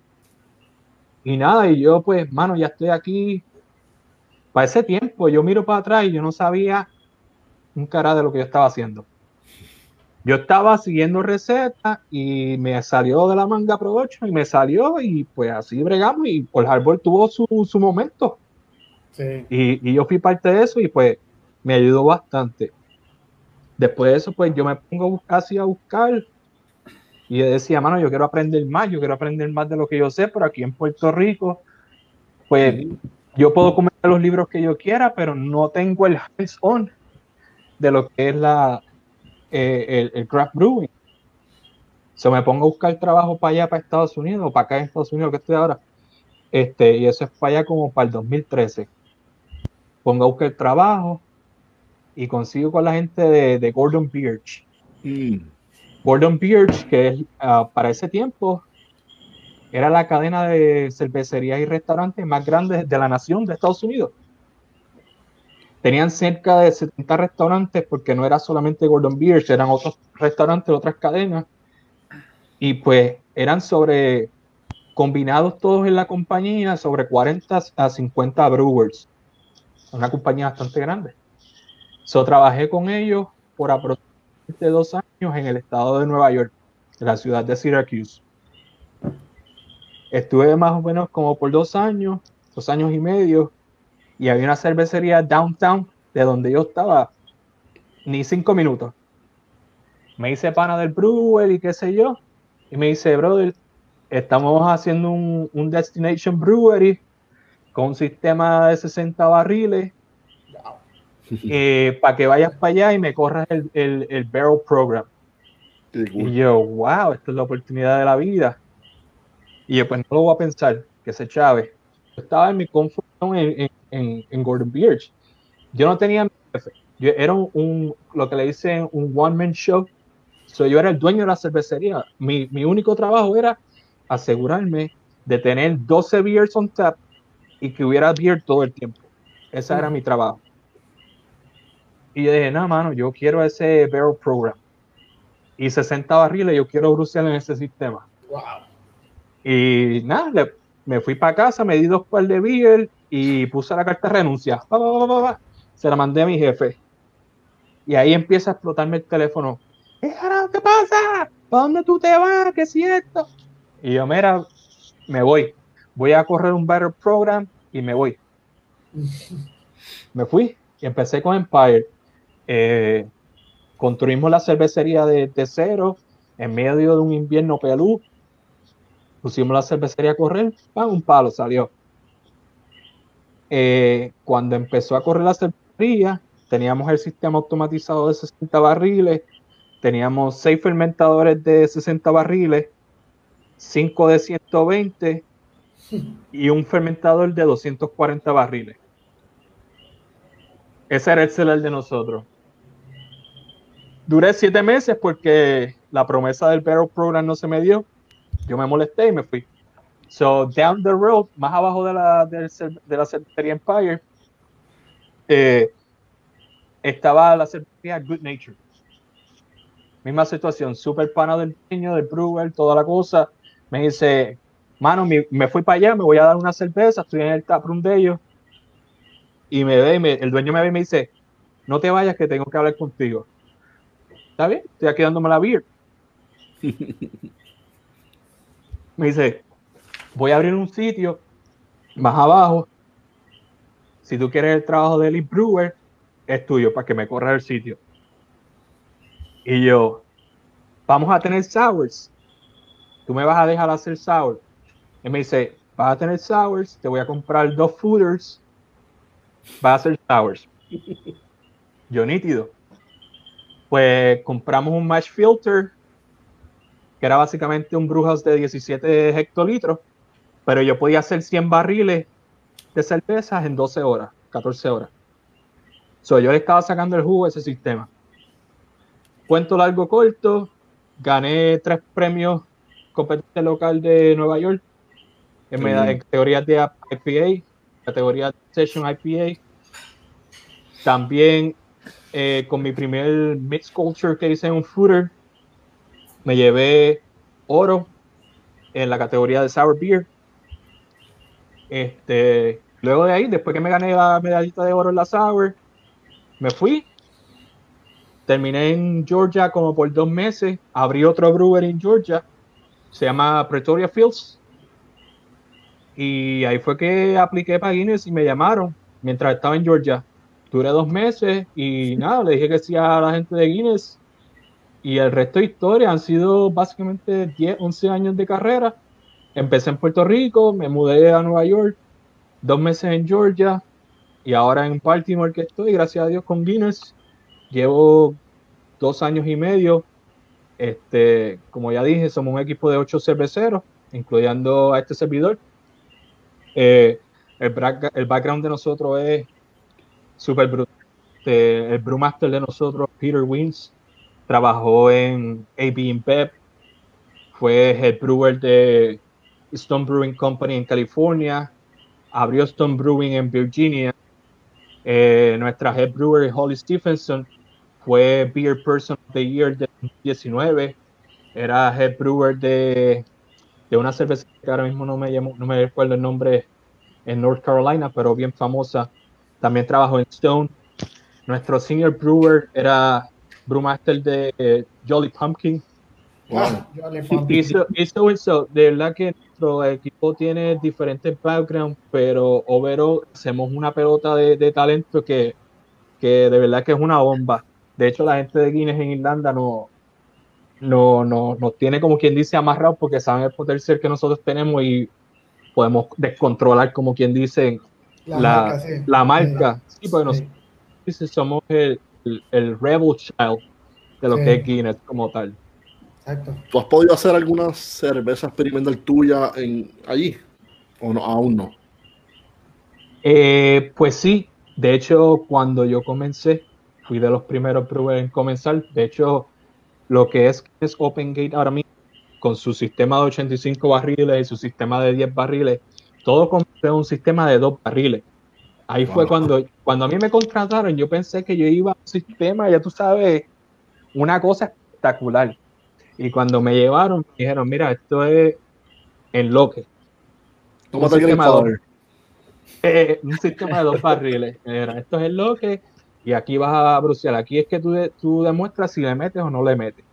Y nada, y yo pues, mano, ya estoy aquí. Para ese tiempo, yo miro para atrás y yo no sabía un cara de lo que yo estaba haciendo. Yo estaba siguiendo recetas y me salió de la manga provecho y me salió y pues así bregamos y Old Harbor tuvo su, su momento. Sí. Y, y yo fui parte de eso y pues me ayudó bastante. Después de eso, pues yo me pongo así a buscar. Y decía, mano, yo quiero aprender más, yo quiero aprender más de lo que yo sé, pero aquí en Puerto Rico, pues yo puedo comer los libros que yo quiera, pero no tengo el hands-on de lo que es la, eh, el, craft brewing. So me pongo a buscar trabajo para allá, para Estados Unidos, para acá en Estados Unidos, que estoy ahora. Este, y eso es para allá como para el 2013 pongo a buscar trabajo y consigo con la gente de, de Gordon Birch. Mm. Gordon Birch, que es, ah, para ese tiempo era la cadena de cervecerías y restaurantes más grande de la nación de Estados Unidos. Tenían cerca de 70 restaurantes porque no era solamente Gordon Birch, eran otros restaurantes, otras cadenas. Y pues eran sobre, combinados todos en la compañía, sobre 40 a 50 brewers una compañía bastante grande. So, trabajé con ellos por aproximadamente dos años en el estado de Nueva York, en la ciudad de Syracuse. Estuve más o menos como por dos años, dos años y medio, y había una cervecería downtown de donde yo estaba, ni cinco minutos. Me hice pana del brewer y qué sé yo, y me dice, brother, estamos haciendo un, un destination brewery con un sistema de 60 barriles eh, para que vayas para allá y me corras el, el, el barrel program. Y yo, wow, esta es la oportunidad de la vida. Y yo, pues no lo voy a pensar. que ese Chávez, yo estaba en mi confort en, en, en, Gordon Beers. Yo no tenía. Yo era un, lo que le dicen un one-man show. So, yo era el dueño de la cervecería. Mi, mi único trabajo era asegurarme de tener 12 beers on tap y que hubiera beer todo el tiempo. Ese era mi trabajo. Y yo dije, no, mano, yo quiero ese barrel program. Y 60 barriles, yo quiero Bruselas en ese sistema. Wow. Y nada, me fui para casa, me di dos par de beer y puse la carta de renuncia. Se la mandé a mi jefe. Y ahí empieza a explotarme el teléfono. ¿Qué pasa? ¿Para dónde tú te vas? ¿Qué es esto? Y yo, mira, me voy. Voy a correr un Battle Program y me voy. me fui y empecé con Empire. Eh, construimos la cervecería de, cero en medio de un invierno pelú. Pusimos la cervecería a correr, un palo salió. Eh, cuando empezó a correr la cervecería, teníamos el sistema automatizado de 60 barriles, teníamos seis fermentadores de 60 barriles, 5 de 120 y un fermentador de 240 barriles. Ese era el celular de nosotros. Duré siete meses porque la promesa del Barrel Program no se me dio. Yo me molesté y me fui. So, down the road, más abajo de la, de, la cervecería Empire, eh, estaba la cervecería Good Nature. Misma situación, super pana del niño, del brewer, toda la cosa me dice, mano, me, fui para allá, me voy a dar una cerveza, estoy en el taproom de ellos. Y me ve, el dueño me ve y me dice, no te vayas que tengo que hablar contigo. ¿Está bien? Estoy aquí dándome la beer. me dice, voy a abrir un sitio más abajo. Si tú quieres el trabajo de Elite Brewer, es tuyo para que me corra el sitio. Y yo, vamos a tener sours tú me vas a dejar hacer sour. Y me dice, vas a tener sours, te voy a comprar dos fooders, vas a hacer sours. Yo nítido. Pues compramos un mash filter, que era básicamente un Brujas de 17 hectolitros, pero yo podía hacer 100 barriles de cervezas en 12 horas, 14 horas. So, yo le estaba sacando el jugo a ese sistema. Cuento largo corto, gané tres premios competencia local de Nueva York en, categorías de IPA, categoría de Session IPA. También eh, con mi primer Mixed Culture que hice en un footer, me llevé oro en la categoría de Sour Beer. Este, luego de ahí, después que me gané la medallita de oro en la Sour, me fui. Terminé en Georgia como por dos meses. Abrí otro brewer en Georgia se llama Pretoria Fields. Y ahí fue que apliqué para Guinness y me llamaron mientras estaba en Georgia. Duré dos meses y nada, le dije que sí a la gente de Guinness. Y el resto de historia han sido básicamente 10, 11 años de carrera. Empecé en Puerto Rico, me mudé a Nueva York, dos meses en Georgia y ahora en Baltimore que estoy, gracias a Dios, con Guinness. Llevo dos años y medio este, como ya dije, somos un equipo de ocho cerveceros, incluyendo a este servidor. Eh, el, el, background de nosotros es súper brutal. Este, el brewmaster de nosotros, Peter Wins, trabajó en AB InBev, fue head brewer de Stone Brewing Company en California, abrió Stone Brewing en Virginia. Eh, nuestra head brewer, Holly Stephenson, fue Beer Person of the Year de 2019, era head brewer de, de una cerveza que ahora mismo no me, llamo, no me recuerdo el nombre en North Carolina, pero bien famosa. También trabajó en Stone. Nuestro senior brewer era brewmaster de eh, Jolly Pumpkin. Ah, Hizo, de verdad que nuestro equipo tiene diferentes backgrounds, pero overall hacemos una pelota de, de talento que, que de verdad que es una bomba. De hecho, la gente de Guinness en Irlanda no, no, no, nos tiene como quien dice amarrado porque saben el potencial que nosotros tenemos y podemos descontrolar como quien dice la, la marca. Sí, porque nosotros somos el, el, rebel child de lo que es Guinness como tal. Exacto. ¿Tú has podido hacer alguna cerveza experimental tuya en allí? ¿O no? Aún no. Eh, pues sí, de hecho, cuando yo comencé, fui de los primeros en comenzar. De hecho, lo que es, es Open Gate ahora mismo, con su sistema de 85 barriles y su sistema de 10 barriles, todo en un sistema de dos barriles. Ahí fue cuando, cuando a mí me contrataron, yo pensé que yo iba a un sistema, ya tú sabes, una cosa espectacular. Y cuando me llevaron, me dijeron, mira, esto es en loque. ¿Cómo Un sistema de dos- eh, un sistema de dos barriles. Mira, esto es el loque y aquí vas a bruciar. Aquí es que tú, tú demuestras si le metes o no le metes.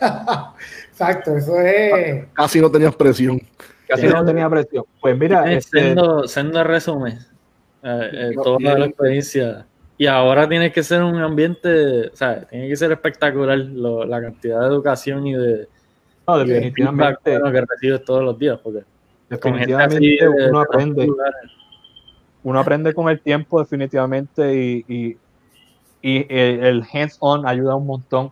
Exacto, eso es. Casi no tenías presión. Casi no tenía presión. Pues mira, este, sendo, sendo resumen, eh, eh, toda la experiencia. Y ahora tiene que ser un ambiente, o sea, tiene que ser espectacular lo- la cantidad de educación y de no, definitivamente, bueno que recibes todos los días. Porque así definitivamente de- uno de aprende. Uno aprende con el tiempo, definitivamente, y, y, y el, el hands-on ayuda un montón.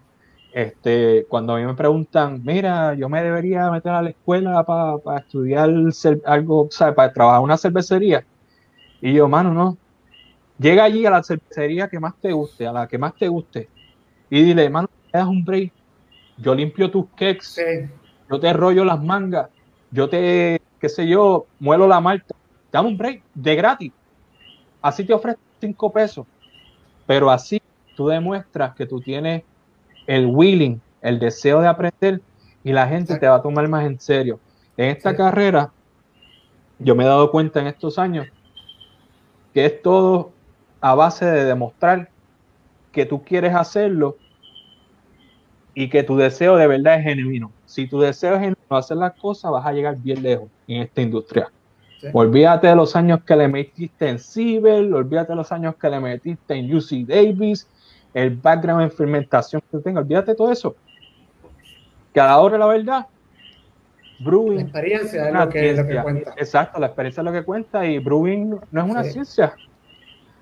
Este, cuando a mí me preguntan, mira, yo me debería meter a la escuela para estudiar cer- algo, ¿sabes? Para trabajar en una cervecería. Y yo, mano, no. Llega allí a la cervecería que más te guste, a la que más te guste. Y dile, mano, me das un break. Yo limpio tus cakes, Sí, yo te rollo las mangas, yo te, qué sé yo, muelo la malta. Dame un break, de gratis. Así te ofrezco cinco pesos. Pero así tú demuestras que tú tienes el willing, el deseo de aprender y la gente te va a tomar más en serio. En esta Sí. carrera, yo me he dado cuenta en estos años que es todo a base de demostrar que tú quieres hacerlo y que tu deseo de verdad es genuino. Si tu deseo es genuino hacer las cosas, vas a llegar bien lejos en esta industria. Sí. Olvídate de los años que le metiste en Ciber, olvídate de los años que le metiste en UC Davis, el background en fermentación que tengas, olvídate de todo eso. Que a la hora la verdad, la brewing experiencia es lo que, lo que ciencia. cuenta. Exacto, la experiencia es lo que cuenta y brewing no es una Sí. ciencia.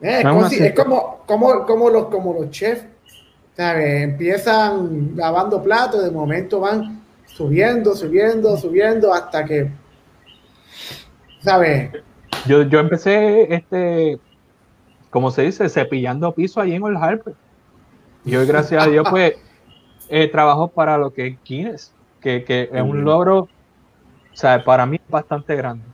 Eh, es, No es como, una si- ciencia. es como, como, como los, como los chefs, ¿sabes? Empiezan lavando platos, de momento van subiendo, subiendo, subiendo, hasta que, ¿sabes? Yo, yo empecé, este, como se dice, cepillando piso allí en Old Harper. Y hoy, gracias a Dios, pues, eh, trabajo para lo que es Guinness, que, que es un Mm. logro, o sea, para mí bastante grande.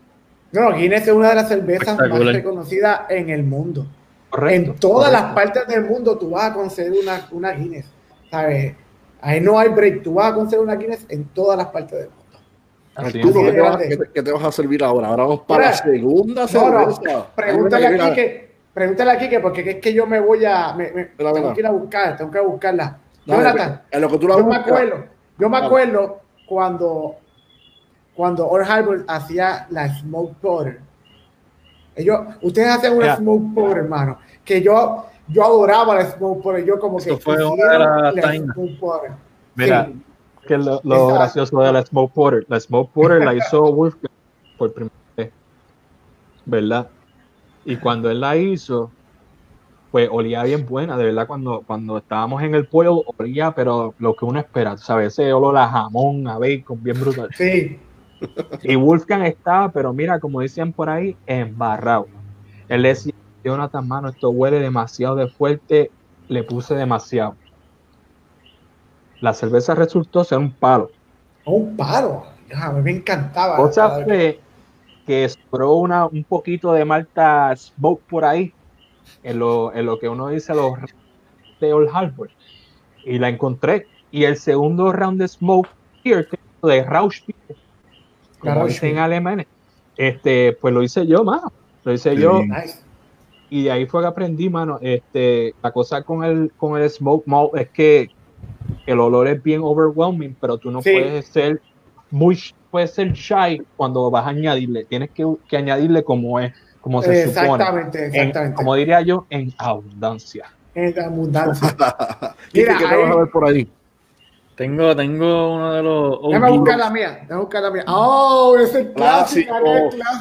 No, Guinness es una de las cervezas más reconocidas en el mundo. Correcto. en todas correcto. las partes del mundo tú vas a conseguir una, una Guinness, ¿sabes? Ahí no hay break, tú vas a conseguir una Guinness en todas las partes del mundo. Así Arturo, es. ¿qué te, vas, grande. qué te- qué te vas a servir ahora? Ahora vamos para Mira, la segunda No, no, cerveza. pregúntale aquí que, pregúntale aquí que porque es que yo me voy a, me, tengo que ir a buscar, tengo que buscarla. dale, Jonathan, En lo que tú la yo me acuerdo, yo me Dale. acuerdo cuando, cuando Old Harbor hacía la Smoke Porter. Ellos, ustedes hacen una. Smoke Porter, hermano, que yo, yo adoraba la Smoke Porter, yo como que Eso fue una hicieron de las la. Smoke Porter. Mira, Sí. que lo, gracioso de la Smoke Porter. La Smoke Porter la hizo Wolfgang por primera vez, ¿verdad? Y cuando él la hizo, pues olía bien buena, de verdad, cuando, cuando estábamos en el pollo, olía, pero lo que uno espera, ¿sabes? Ese olor a jamón, a bacon, bien brutal. Sí, Y Wolfgang estaba, pero mira, como decían por ahí, embarrado. Él decía, Jonathan, mano, esto huele demasiado de fuerte, le puse demasiado. La cerveza resultó ser un palo. un paro. Ya, a mí me encantaba. Cosa fue que sobró una, un poquito de malta smoke por ahí, en lo, en lo que uno dice los de Old Harbor. Y la encontré. Y el segundo round de smoke de Rausch, como dicen Beer. alemanes, este, pues lo hice yo, mano. Lo hice Sí. yo. Nice. Y de ahí fue que aprendí, mano. Este, la cosa con el, con el smoke malt es que el olor es bien overwhelming, pero tú no Sí. puedes ser muy, puedes ser shy cuando vas a añadirle. Tienes que, que añadirle como es, como se supone. Exactamente, En- exactamente. como diría yo, en abundancia. En abundancia. Mira, ¿qué te ahí- vas a ver por ahí? Tengo, tengo uno de los. Déjame OG. buscar la mía. Déjame buscar la mía. Oh, ese es clásico.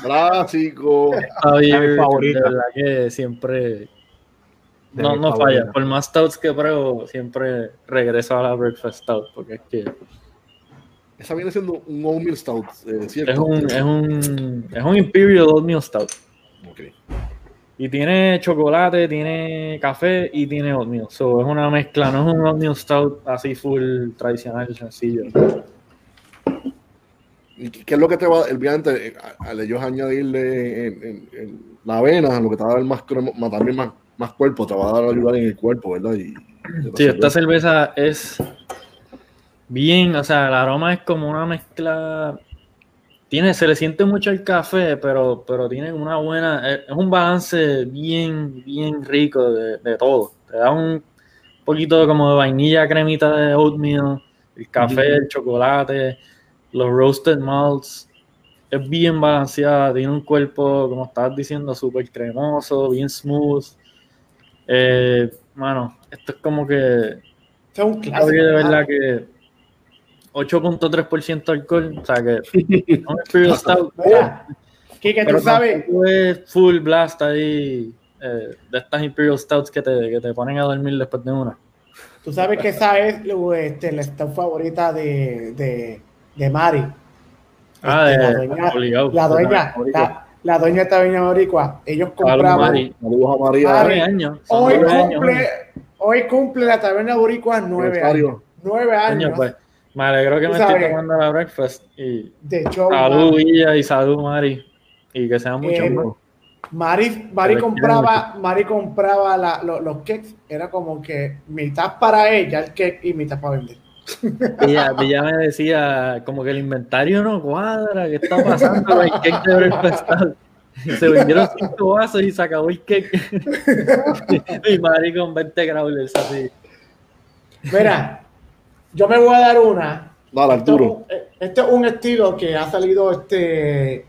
Clásico, Es mi favorita. de verdad que siempre De no, no favorita. falla. Por más stouts que pruebo, siempre regreso a la Breakfast Stout porque es que Esa viene siendo un oatmeal stout, eh, ¿cierto? Es un, es un, es un Imperial Oatmeal Stout. Ok. Y tiene chocolate, tiene café y tiene oatmeal. So, es una mezcla, no es un oatmeal stout así full tradicional, sencillo. ¿Y qué es lo que te va, obviamente, eh, a- al ellos añadirle en, en- en la avena, lo que te va a dar más, cremo- más- también más, más cuerpo, te va a dar ayudar en el cuerpo, ¿verdad? Y, Sí, esta cerveza es bien, o sea, el aroma es como una mezcla. Tiene, se le siente mucho el café, pero, pero tiene una buena. Es es un balance bien, bien rico de, de todo. Te da un poquito como de vainilla, cremita de oatmeal, el café, el chocolate, los roasted malts. Es bien balanceada, tiene un cuerpo, como estabas diciendo, súper cremoso, bien smooth. Eh, mano, esto es como que Este es un clásico. de ¿verdad? que 8.3% alcohol, o sea que no es Imperial Stout, Mira, Kike, tú sabes, es full blast ahí eh, de estas Imperial Stouts que te, que te ponen a dormir después de una. tú sabes que esa es este, la stout favorita de, de, de Mari. Ah, Este, de, la dueña, obligado. la dueña, la, la dueña de Tabeña Boricua. Ellos compraban. Mari. Saludos a María. Años. Hoy años, cumple, hoy cumple la Taberna Boricua nueve años. Nueve Coño, años pues, me alegro que me estoy sabes. tomando la breakfast y de show. salud Mari. Villa y salud Mari y que sean muchos Eh, más. Mari, compraba, Mari compraba la- lo- los cakes, era como que mitad para ella el cake y mitad para vender. Ella, ella me decía como que el inventario no cuadra, ¿qué está pasando? El cake de breakfast. Se vendieron cinco vasos y se acabó el cake. y Mari con 20 growlers así. Mira, yo me voy a dar una. Dale, Arturo. eh, este es un estilo que ha salido este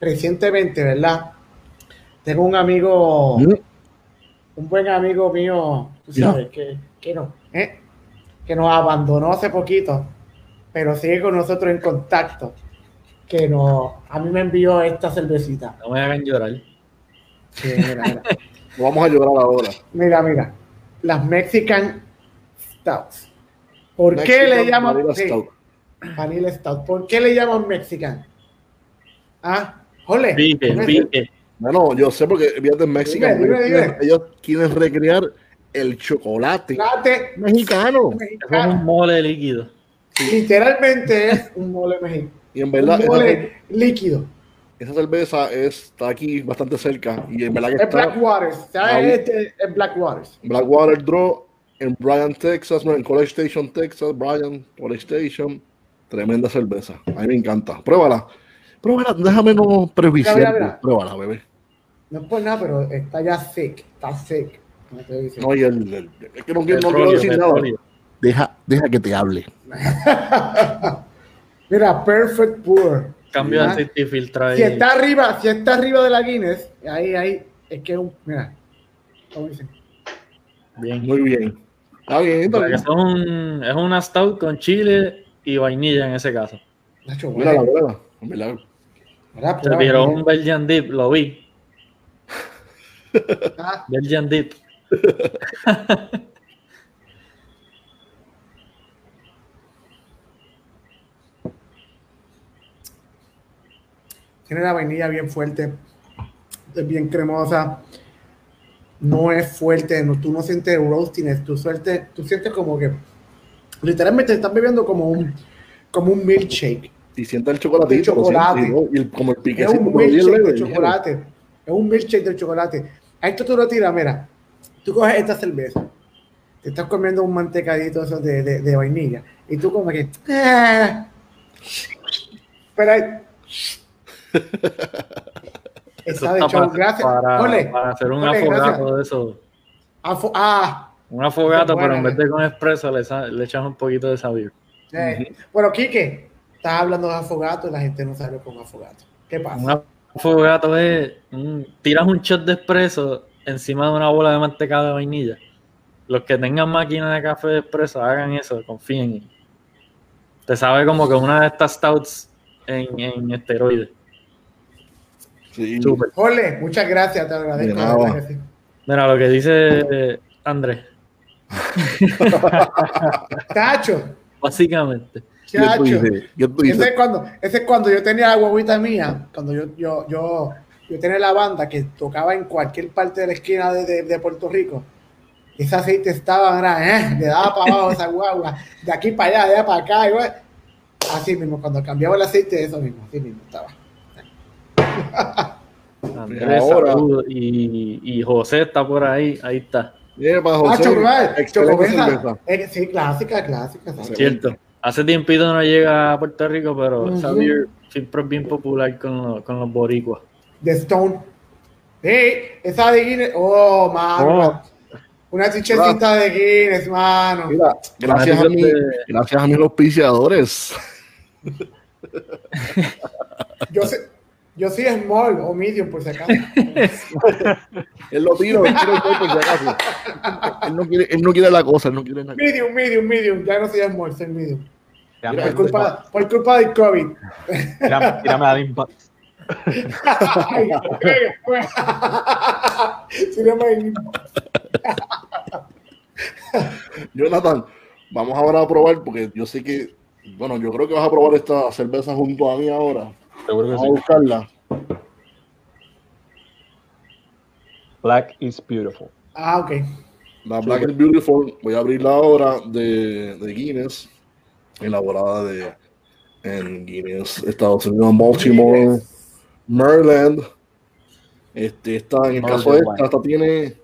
recientemente, ¿verdad? Tengo un amigo, Mm. un buen amigo mío, tú sabes, que, que, no, ¿eh? que nos abandonó hace poquito, pero sigue con nosotros en contacto. Que no, a mí me envió esta cervecita. No me hagan llorar. Sí, mira, mira. Vamos a llorar ahora. Mira, mira. Las Mexican Stouts. ¿Por qué Mexican le llaman Vanilla sí, Stout. Vanilla Stout? ¿Por qué le llaman Mexican? Ah, jole. Pique. Bueno, yo sé porque fíjate en México, Dime, dime, ellos, dime. quieren- ellos quieren recrear el chocolate chocolate mexicano. Eso es mexicano. un mole líquido. Literalmente es un mole mexicano. Y en verdad, un esa, mole líquido. esa cerveza es- está aquí bastante cerca. Y en verdad que Es está Blackwater. Ah, ¿Sabes? Este es Blackwater. Blackwater Draw en Bryan, Texas, no, en College Station, Texas, Bryan, College Station. Tremenda cerveza. A mí me encanta. Pruébala. Pruébala, déjame no prejuiciar. Mira, mira, mira. Pruébala, bebé. No es por nada, pero está ya sick. Está sick. No, y el, el- es que no, quiero- no quiero decir nada. Deja, deja que te hable. Mira, Perfect Pour. Cambio de aceite y filtra ahí. Si está arriba, si está arriba de la Guinness, ahí, ahí, es que es un, mira, ¿cómo dicen? Bien. Muy bien. Está bien, está bien. un- es una stout con chile y vainilla en ese caso. Nacho, huele. mírala. En verdad. ¿Verdad? Se Prueba, huele. un Belgian Dip, lo vi. Ah, Belgian Dip. Tiene la vainilla bien fuerte, es bien cremosa, no es fuerte, no, tú no sientes roastiness, tú, sueltes, tú sientes como que literalmente estás bebiendo como un, como un milkshake. Y sienta el chocolatito. El chocolate. lo siento, y el- como el Es piquecito. un pero bien milkshake de chocolate. Es un milkshake de chocolate. A esto tú lo tiras, mira. Tú coges esta cerveza. Te estás comiendo un mantecadito eso de, de, de vainilla. Y tú como que... ah. Pero. Eso Está para, Gracias. para, Ole, para hacer un ole, afogato gracias. de eso. Afo- ah, Un afogato, Bueno, pero en vez eh. de con expreso le, le echas un poquito de eh. Bueno, Quique, estás hablando de afogato y la gente no sabe con afogato. ¿Qué pasa? Un afogato es un- tiras un shot de espresso encima de una bola de mantecado de vainilla. Los que tengan máquina de café de espresso, hagan eso, confíen. Te sabe como que una de estas stouts en, en esteroides. Sí. Ole, muchas gracias, te agradezco. Mira lo que dice Andrés. Tacho, Básicamente, Chacho. ¿Qué tú Ese es cuando, ese es cuando yo tenía la guaguita mía, cuando yo, yo, yo, yo tenía la banda que tocaba en cualquier parte de la esquina de, de- de Puerto Rico. Ese aceite estaba, eh, le daba para abajo esa guagua, de aquí para allá, de allá para acá, igual. Así mismo, cuando cambiaba el aceite, eso mismo, así mismo estaba. Andrés, ahora- saludos. Y, y José está por ahí, ahí está. Mira, para Ah, José, cerveza. Eh, sí, clásica, clásica. Cierto. Hace tiempito no llega a Puerto Rico, pero beer siempre es bien popular con, los- con los boricuas. De Stone. Sí, esa de Guinness. Oh, mano. Oh. Una chichecita de Guinness, mano. Mira, gracias a, de- gracias a mis auspiciadores. Yo sé, yo soy small o medium, por si acaso. Él lo tira, él tira el por si acaso. Él no, quiere, él no quiere la cosa, él no quiere nada. medium, medium, medium. Ya no soy small, soy medium. Tírame, Por culpa, por culpa del COVID. tírame- tírame a Dean Bucks. Ay, sí, no me- Jonathan, vamos ahora a probar porque yo sé que, bueno, yo creo que vas a probar esta cerveza junto a mí ahora. Seguro que Vamos a sí. buscarla. Black is beautiful. Ah, ok. La Black and Beautiful, voy a abrirla ahora de, de Guinness, elaborada de, en Guinness, Estados Unidos, Baltimore, Maryland. Este, esta, en el caso de esta, esta tiene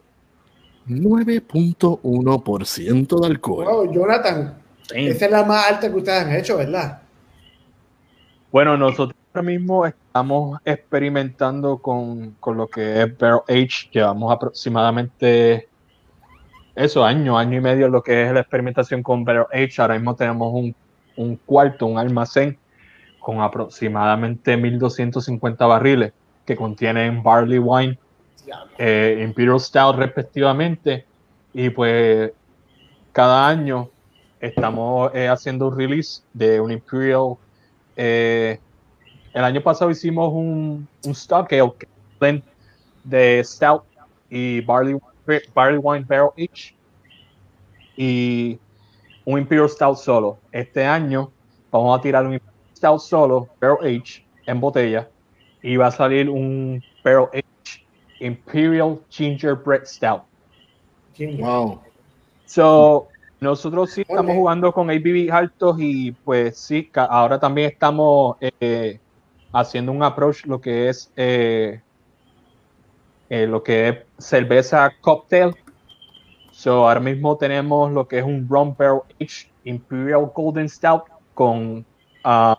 9.1% de alcohol. Wow, Jonathan, Damn. esa es la más alta que ustedes han hecho, ¿verdad? Bueno, nosotros ahora mismo estamos experimentando con, con lo que es Barrel Age. Llevamos aproximadamente eso, año, año y medio lo que es la experimentación con Barrel Age. Ahora mismo tenemos un, un cuarto, un almacén con aproximadamente 1250 barriles que contienen barley wine, eh, Imperial Stout respectivamente. Y pues cada año estamos eh, haciendo un release de un Imperial. eh, el año pasado hicimos un, un stock ale que es un blend de Stout y Barley, barley Wine Barrel Age y un Imperial Stout solo. Este año vamos a tirar un Imperial Stout solo, Barrel Age, en botella y va a salir un Barrel Age Imperial Gingerbread Stout. Wow. So, nosotros sí estamos jugando con ABV altos y pues sí, ahora también estamos eh, haciendo un approach lo que es eh, eh, lo que es cerveza cocktail. So, ahora mismo tenemos lo que es un rum barrel aged Imperial Golden Stout con ah,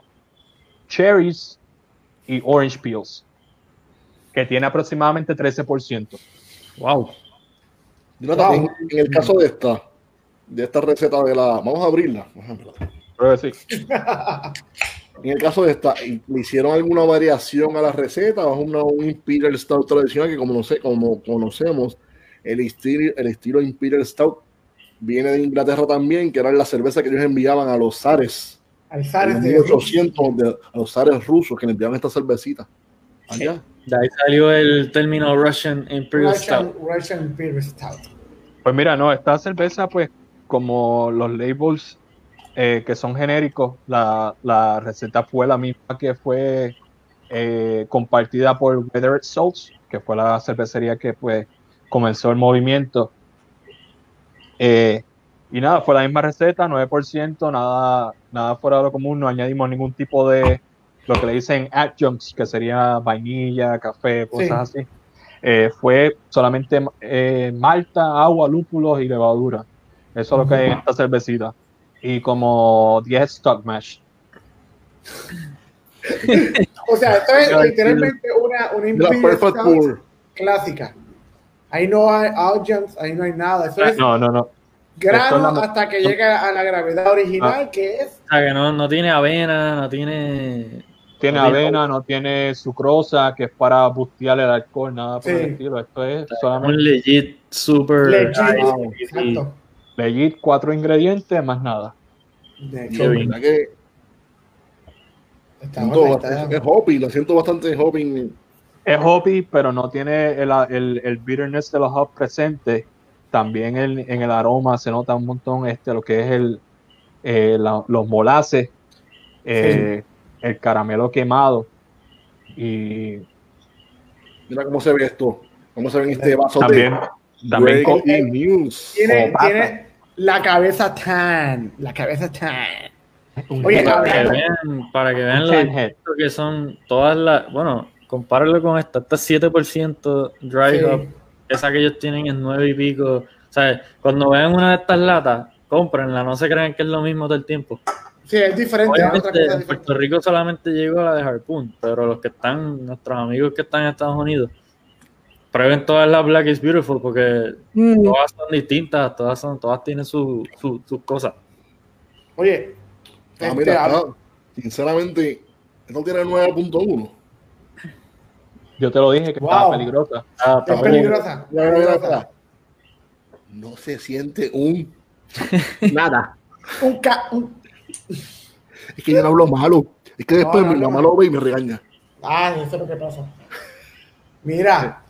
cherries y orange peels que tiene aproximadamente 13%. Wow. Jonathan, Wow. en, en el caso de esta, de esta receta de la. Vamos a abrirla. Creo que sí. En el caso de esta, ¿le hicieron alguna variación a la receta o es una, un Imperial Stout tradicional que como, no sé, como conocemos, el estilo, el estilo Imperial Stout viene de Inglaterra también, que era la cerveza que ellos enviaban a los zares, Al Zares de 1800, de- a los zares rusos que le enviaban esta cervecita. Allá. De ahí salió el término Russian Imperial Russian, Stout. Russian Imperial Stout. Pues mira, no, esta cerveza, pues, como los labels eh, que son genéricos, la, la receta fue la misma que fue eh, compartida por Weathered Souls, que fue la cervecería que pues comenzó el movimiento. Eh, y nada, fue la misma receta, 9%, nada, nada fuera de lo común, no añadimos ningún tipo de lo que le dicen adjuncts, que sería vainilla, café, cosas así. Eh, fue solamente eh, malta, agua, lúpulos y levadura. Eso es lo que hay en esta cervecita. Y como 10 stock mash. O sea, esto es literalmente una, una clásica. Ahí no hay adjuncts, ahí no hay nada. Eso es No, no, no. grano esto es la- hasta que llega a la gravedad original, Ah. que es O sea, que no, no tiene avena, no tiene. Tiene No tiene- avena, no tiene sucrosa, que es para bustear el alcohol, nada por Sí. el estilo. Esto es Un solamente legit super. legit. Exacto. Legit, cuatro ingredientes, más nada. De hecho, la verdad que está siento buena, bastante- está- es hoppy, lo siento bastante hoppy. Es hoppy, pero no tiene el, el, el bitterness de los hops presente. También el- en el aroma se nota un montón este, lo que es el, eh, la- los molaces eh, el caramelo quemado y Mira cómo se ve esto. Cómo se ve en este vaso también, de también con- News. Tiene, tiene la cabeza tan, la cabeza tan. Oye, Para que vean, para que vean lo que son todas las. Bueno, compáralo con esta. Esta es 7% dry Sí. hop. Esa que ellos tienen es 9 y pico. O sea, cuando vean una de estas latas, cómprenla. No se crean que es lo mismo todo el tiempo. Sí, es diferente. otra cosa en diferente. Puerto Rico solamente llegó la de Harpoon, pero los que están, nuestros amigos que están en Estados Unidos, prueben todas las Black is Beautiful porque Mm. todas son distintas, todas son, todas tienen su- su- sus cosas. Oye, Ah, este, mira, ah, sinceramente, esto tiene 9.1. Yo te lo dije que Wow. estaba peligrosa. Ah, es peligrosa. Peligrosa. No se siente un nada. Un, ca- un- Es que yo no hablo malo. Es que después No, no, mi no. mamá lo ve y me regaña. Ah, eso es lo que pasa. Mira,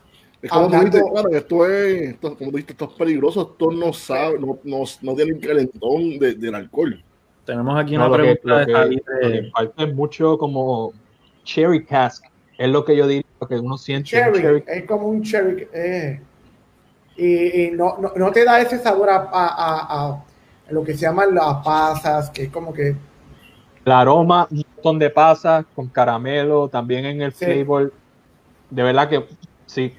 Es como tú Hablando- dices, claro, esto es, esto, como tú dices, esto es peligroso, esto no sabe, no, no, no tiene el calentón de- del alcohol. Tenemos aquí No, una que, pregunta de que- de- que falta es mucho como cherry cask. Es lo que yo diría, lo que uno siente. un cherry, es como un cherry. eh. Y, y no, no, no te da ese sabor a, a- a- a lo que se llaman las pasas, que es como que El aroma, un montón de pasas con caramelo, también en el Sí. flavor. De verdad que sí.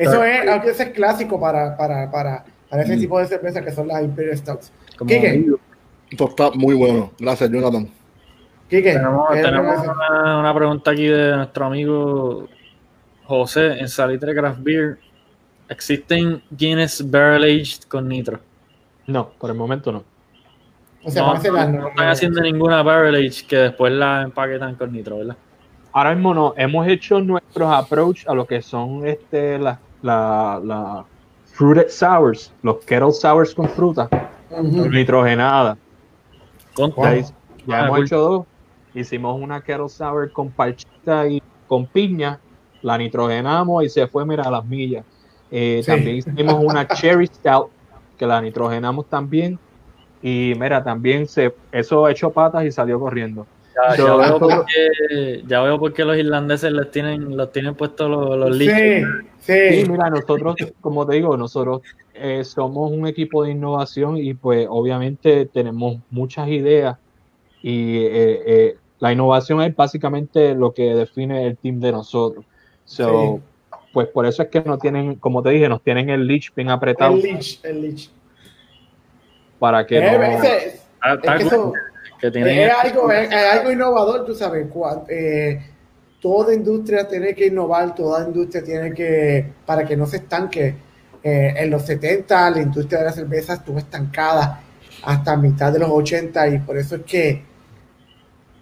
Eso es, es clásico para, para, para, para ese Mm. tipo de cerveza que son las Imperial Stouts. Quique, Esto está muy bueno. Gracias, Jonathan. Quique, Tenemos, ¿qué es lo que tenemos una, una pregunta aquí de nuestro amigo José en Salitre Craft Beer. ¿Existen Guinness Barrel Aged con nitro? No, por el momento no. o sea, no, no- las- no están haciendo ninguna Barrel Age que después la empaquetan con nitro, ¿verdad? Ahora mismo no. Hemos hecho nuestros approach a lo que son este las la, la fruited sours, los kettle sours con fruta, nitrogenada. Con Wow. Ya, Ah, hemos hecho dos. Hicimos una kettle sour con parchita y con piña. La nitrogenamos y se fue, mira, a las millas. Eh, Sí. También hicimos una cherry stout que la nitrogenamos también. Y mira, también se, eso echó patas y salió corriendo. Ya, veo por qué, ya veo por qué los irlandeses les tienen, los tienen puestos los, los Sí, leaches. Sí, sí. mira, nosotros, como te digo, nosotros eh, somos un equipo de innovación y pues obviamente tenemos muchas ideas y eh, eh, la innovación es básicamente lo que define el team de nosotros. So, Pues por eso es que no tienen, como te dije, nos tienen el leash bien apretado El leech, el leech. para que Eh, no... es que eso- que es, algo, es, es algo innovador, tú sabes. eh, toda industria tiene que innovar, toda industria tiene que, para que no se estanque. Eh, en los 70 la industria de la cerveza estuvo estancada hasta mitad de los 80 y por eso es que,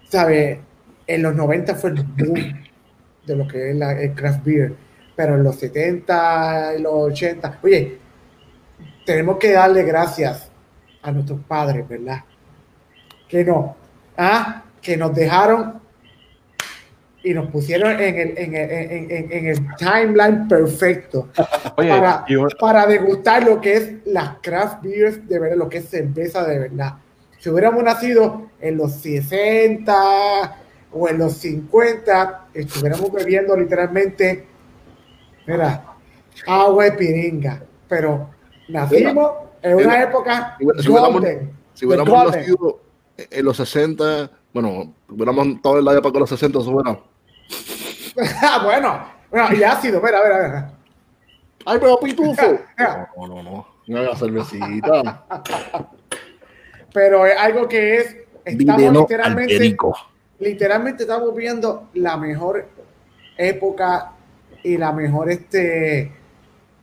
¿sabes? En los 90 fue el boom de lo que es la, el craft beer, pero en los 70 y los 80, oye, tenemos que darle gracias a nuestros padres, ¿verdad? Que no, ah, que nos dejaron y nos pusieron en el, en el, en- el timeline perfecto Oye, para, un- para degustar lo que es las craft beers de verdad, lo que es cerveza de verdad. Si hubiéramos nacido en los 60 o en los 50, estuviéramos bebiendo literalmente, mira, agua de piringa. Pero nacimos en una época si hubiéramos- golden. Si hubiéramos nacido en los 60, bueno, hubiéramos estado en la época de los 60, eso. Ah, bueno, bueno, y ácido, mira, mira, mira. ¡Ay, pero pitufo! No, no, no. No haga cervecita. Pero es algo que es, estamos literalmente, perico. literalmente estamos viendo la mejor época y la mejor, este,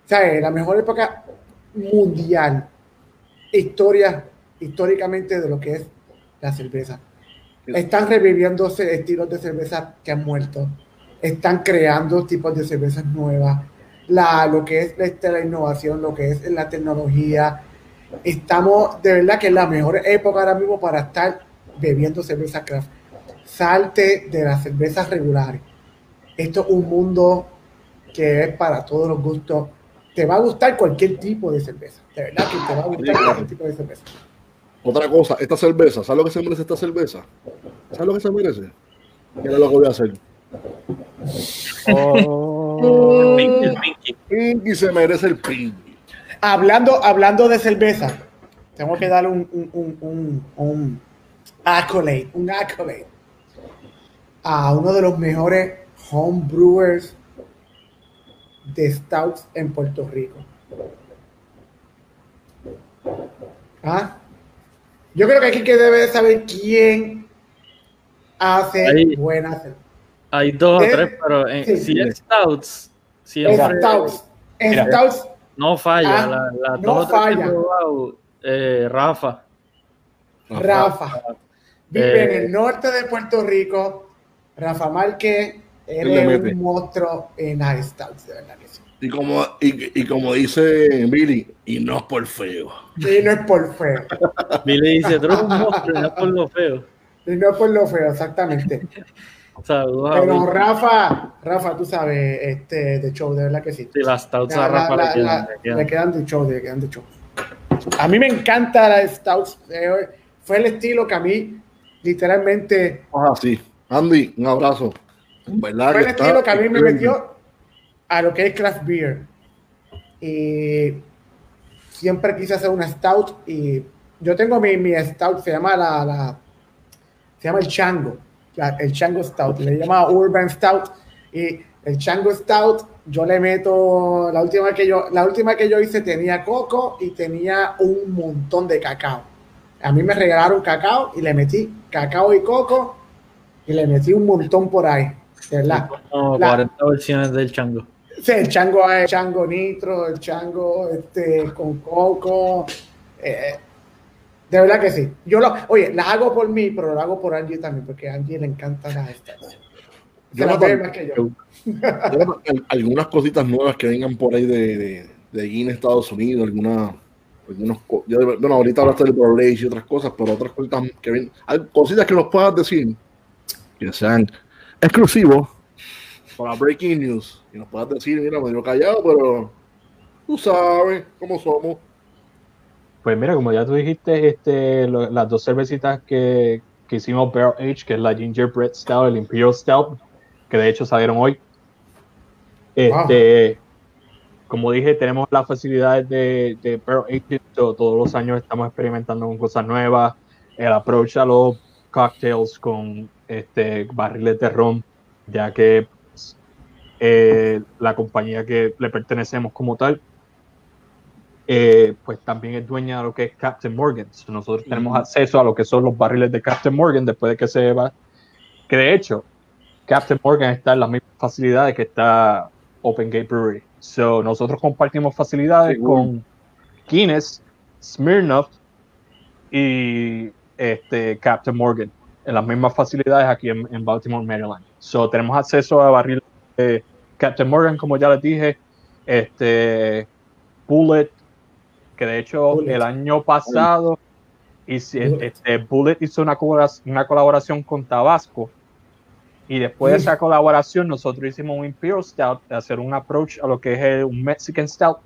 ¿sabes? La mejor época mundial, historia, históricamente de lo que es la cerveza. Están reviviendo estilos de cerveza que han muerto. Están creando tipos de cervezas nuevas. La, lo que es la, este, la innovación, lo que es la tecnología. Estamos, de verdad que es la mejor época ahora mismo para estar bebiendo cerveza craft. Salte de las cervezas regulares. Esto es un mundo que es para todos los gustos. Te va a gustar cualquier tipo de cerveza. De verdad que te va a gustar cualquier tipo de cerveza. Otra cosa, esta cerveza, ¿sabes lo que se merece esta cerveza? ¿Sabes lo que se merece? Mira lo que voy a hacer. Oh. Pinky, el Pinky. Pinky se merece el Pinky. Hablando, hablando de cerveza, tengo que darle un, un, un, un, un accolade, un accolade a uno de los mejores homebrewers de stouts en Puerto Rico. ¿Ah? Yo creo que aquí que debe saber quién hace Ahí. buenas. Hay dos o tres, pero en, sí. si es Stouts, siempre Stouts. Mira. Stouts no falla. Ah, la, no falla. eh, Rafa. Rafa. Vive Eh, en el norte de Puerto Rico. Rafa Márquez, es un monstruo en stouts, de verdad. Y como, y, y como dice Billy, y no es por feo. Y no es por feo. Y le dice, tú eres un monstruo, no es por lo feo. Y no es por lo feo, exactamente. Saludos a Pero. Rafa, Rafa, tú sabes, este, de show, de verdad que sí. Sí, las Stouts a Rafa la- le quedan, la- le quedan. le quedan de show, le quedan de show. A mí me encanta la Stouts. eh, Fue el estilo que a mí, literalmente, Ah, sí. Andy, un abrazo. ¿Verdad fue el estilo que a mí me metió a lo que es craft beer. Y siempre quise hacer una stout y yo tengo mi, mi stout, se llama la, la- se llama el chango, la- el chango stout, le llama urban stout y el chango stout yo le meto la última que yo la última que yo hice tenía coco y tenía un montón de cacao. A mí me regalaron cacao y le metí cacao y coco y le metí un montón por ahí, ¿verdad? Como La- 40 versiones del chango. Sí, el chango es chango nitro, el chango este, con coco. eh, de verdad que sí. Yo lo, oye, las hago por mí, pero lo hago por Angie también, porque a Angie le encantan las estas. Yo las más que yo. Algunas cositas nuevas que vengan por ahí de, de, de Estados Unidos, alguna, algunos, yo- bueno, ahorita hablaste del Broadway y otras cosas, pero otras cositas que ven, hay cositas que nos puedas decir que sean exclusivos para Breaking News, que nos puedas decir, mira, me dio callado, pero tú sabes cómo somos. Pues mira, como ya tú dijiste, este, lo- las dos cervecitas que, que hicimos Barrel Age, que es la Gingerbread Stout, el Imperial Stout, que de hecho salieron hoy. Este, Como dije, tenemos las facilidades de, de Barrel Age, todos los años estamos experimentando con cosas nuevas, el approach a los cocktails con este, barriles de ron, ya que eh, la compañía que le pertenecemos como tal eh, pues también es dueña de lo que es Captain Morgan. So, nosotros tenemos acceso a lo que son los barriles de Captain Morgan después de que se va. Que de hecho, Captain Morgan está en las mismas facilidades que está Open Gate Brewery. So, nosotros compartimos facilidades con Guinness, Smirnoff y este, Captain Morgan en las mismas facilidades aquí en, en Baltimore, Maryland. So, tenemos acceso a barriles de Captain Morgan, como ya les dije, este, Bullet, que de hecho Bullet. el año pasado hice- Bullet. este, Bullet hizo una, colabora- una colaboración con Tabasco y después de esa colaboración nosotros hicimos un Imperial Stout, de hacer un approach a lo que es el- un Mexican Stout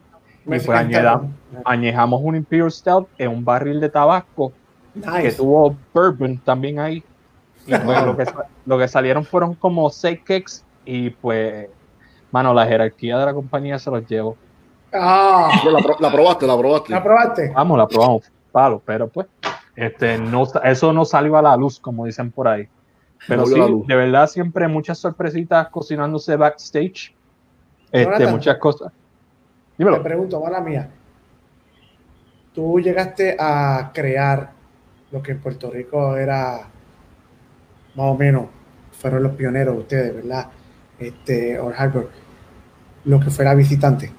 y pues añadamos- añejamos un Imperial Stout en un barril de Tabasco que Nice. tuvo bourbon también ahí. Y pues lo que, lo que salieron fueron como seis cakes y pues, mano, la jerarquía de la compañía se los llevó. Ah, La, pro- la probaste, la probaste. ¿la probaste? Vamos, la probamos, palo, pero pues, este, no, eso no salió a la luz, como dicen por ahí. Pero No sí, de verdad, siempre muchas sorpresitas cocinándose backstage. Este, muchas cosas. Te Dímelo. pregunto, mala mía. Tú llegaste a crear lo que en Puerto Rico era más o menos, fueron los pioneros ustedes, ¿verdad? Este, Harbor, lo que fue la visitante.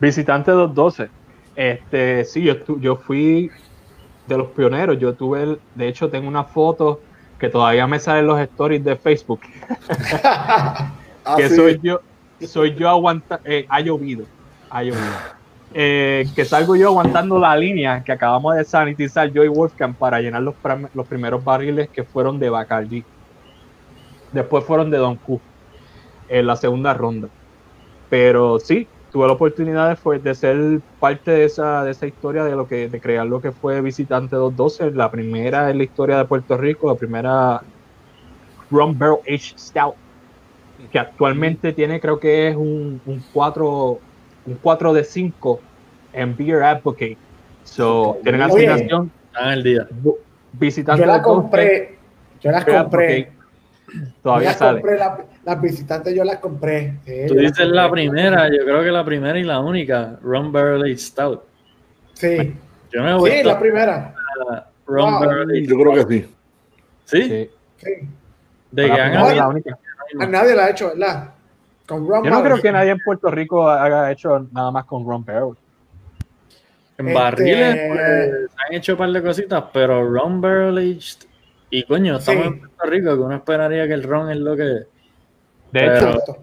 Visitante 212. Este, sí, yo, yo fui de los pioneros. Yo tuve, el- de hecho, tengo una foto que todavía me sale en los stories de Facebook, Ah, que sí. soy yo, soy yo aguanta, eh, ha llovido, ha llovido. Eh, que salgo yo aguantando la línea que acabamos de sanitizar yo y Wolfgang para llenar los, los primeros barriles que fueron de Bacardi. Después fueron de Don Q en la segunda ronda. Pero sí, tuve la oportunidad de, de ser parte de esa, de esa historia de lo que de crear lo que fue Visitante 212, la primera en la historia de Puerto Rico, la primera Rum Barrel Aged Stout, que actualmente tiene creo que es un, un 4 un 4 de 5 en Beer Advocate. So, tienen asignación. Están el día. Visitante yo la compré, yo las compré. Todavía sale. compré la, las visitantes yo las compré. Sí, Tú dices la primera, yo creo que la primera y la única, Rum Barrel Stout. Sí, Yo no he sí, vuelto la primera. a Rum Wow. Yo creo que sí. ¿Sí? Sí. Sí. De que han habido- la única. A nadie la ha hecho, ¿verdad? Con Ron Yo no creo Barrel. que nadie en Puerto Rico haya hecho nada más con Rum Barrel. En Este- barriles pues, han hecho un par de cositas, pero ron barrel aged. Y coño, estamos Sí. en Puerto Rico, que uno esperaría que el ron es lo que. De Pero- hecho,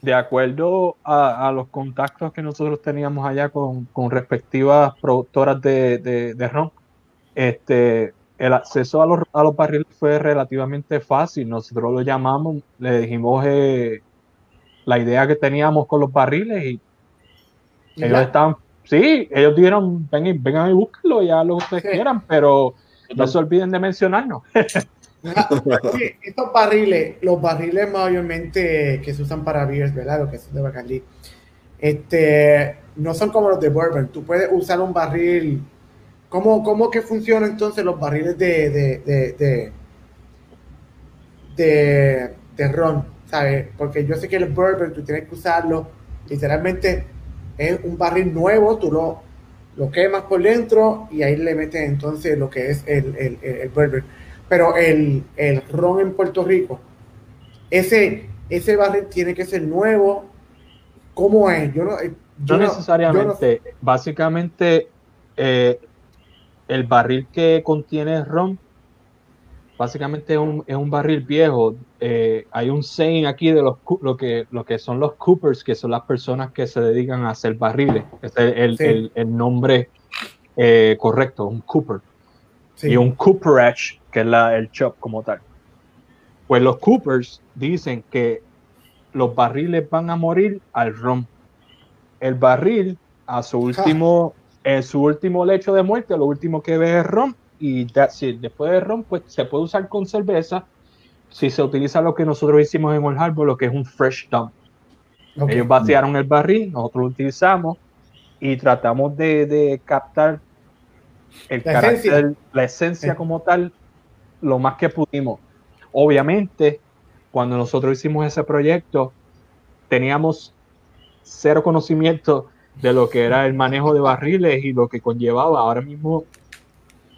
de acuerdo a, a los contactos que nosotros teníamos allá con, con respectivas productoras de, de, de ron, este, el acceso a los, a los barriles fue relativamente fácil. Nosotros lo llamamos, le dijimos eh, la idea que teníamos con los barriles y ellos ya. estaban, sí, ellos dijeron, ven y- vengan y búsquenlo, ya lo que ustedes Sí. quieran, pero no se olviden de mencionarnos. Estos barriles, los barriles mayormente que se usan para beers, ¿verdad? Los que son de Bacardi, este, no son como los de bourbon. Tú puedes usar un barril. ¿Cómo, cómo que funcionan entonces los barriles de, de, de, de, de, de ron? ¿Sabes? Porque yo sé que el bourbon tú tienes que usarlo. Literalmente es un barril nuevo, tú lo, lo quemas por dentro y ahí le metes entonces lo que es el, el, el, el bourbon pero el, el ron en Puerto Rico, ese, ese barril tiene que ser nuevo. ¿Cómo es? Yo no, eh, yo No no- necesariamente. Básicamente, eh, el barril que contiene ron, básicamente es un, es un barril viejo. Eh, hay un saying aquí de los, lo, que, lo que son los coopers, que son las personas que se dedican a hacer barriles. Es el, Sí. el- el nombre eh, correcto, un cooper. sí. Y un cooperage, que es la, el shop como tal. Pues los coopers dicen que los barriles van a morir al ron. El barril, a su último, en su último lecho de muerte, lo último que ve es ron. Y that's it. después de ron, pues se puede usar con cerveza. Si se utiliza lo que nosotros hicimos en Old Harbor, lo que es un fresh dump. Ellos vaciaron el barril, nosotros lo utilizamos y tratamos de, de captar el La carácter, esencia. la esencia Sí. como tal, lo más que pudimos. Obviamente, cuando nosotros hicimos ese proyecto, teníamos cero conocimiento de lo que era el manejo de barriles y lo que conllevaba. Ahora mismo,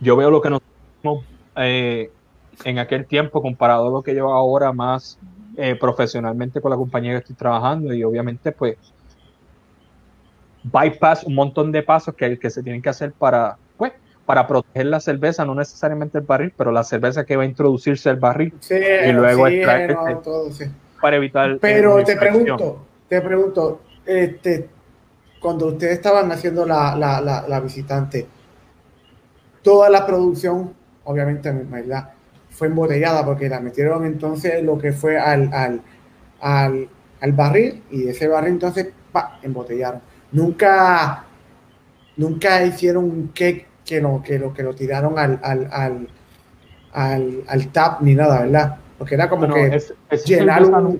yo veo lo que nosotros eh, en aquel tiempo comparado a lo que llevo ahora más eh, profesionalmente con la compañía que estoy trabajando y obviamente pues bypass un montón de pasos que, que se tienen que hacer para pues para proteger la cerveza, no necesariamente el barril, pero la cerveza que va a introducirse al barril Sí, y luego oxígeno, extraer- todo, sí. para evitar Pero eh, te infección. pregunto, te pregunto, este, cuando ustedes estaban haciendo la, la, la, la visitante, toda la producción, obviamente, ¿verdad? Fue embotellada porque la metieron entonces lo que fue al, al, al, al barril y ese barril entonces, pa, embotellaron. Nunca, nunca hicieron un cake que lo, que lo, que lo tiraron al, al, al, tap ni nada, ¿verdad? Porque era como que es- llenar cerveza un... no-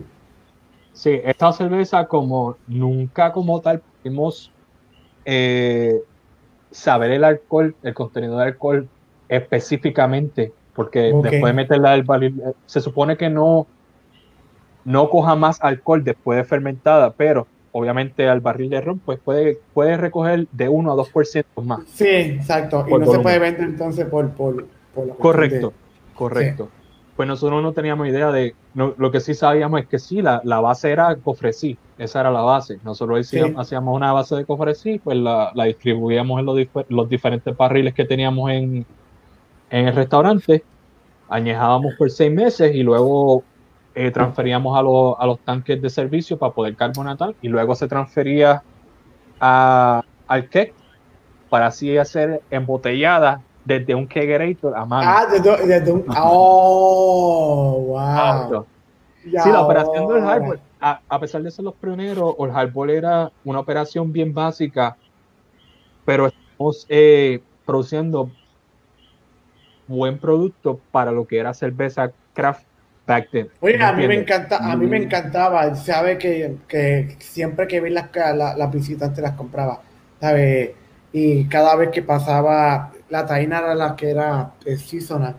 Sí, esta cerveza como nunca como tal pudimos eh, saber el alcohol, el contenido de alcohol específicamente, porque después de meterla al barril, eh, se supone que no, no coja más alcohol después de fermentada, pero obviamente al barril de ron pues puede, puede recoger de 1 a 2% más. Sí, exacto. Y no se puede vender entonces por, por, por la Correcto, de- correcto. Pues nosotros no teníamos idea de, no, lo que sí sabíamos es que sí, la, la base era cofresí, esa era la base. Nosotros hacíamos, Sí. hacíamos una base de cofresí, pues la, la distribuíamos en los, dif- los diferentes barriles que teníamos en, en el restaurante, añejábamos por seis meses y luego eh, transferíamos a, los- a los tanques de servicio para poder carbonatar y luego se transfería a, al keg para así hacer embotellada desde un kegerator a mano. Ah, desde, desde un. Oh, wow. Auto. Sí, la operación del ahora. hardware. a, a pesar de ser los pioneros, Old Harbor era una operación bien básica, pero estamos eh, produciendo buen producto para lo que era cerveza craft back then. Oye, a mí me encanta, a mí me encantaba, sabe que, que siempre que vi las, la- las visitantes las compraba, sabe, y cada vez que pasaba, la taína era la que era eh, seasonal,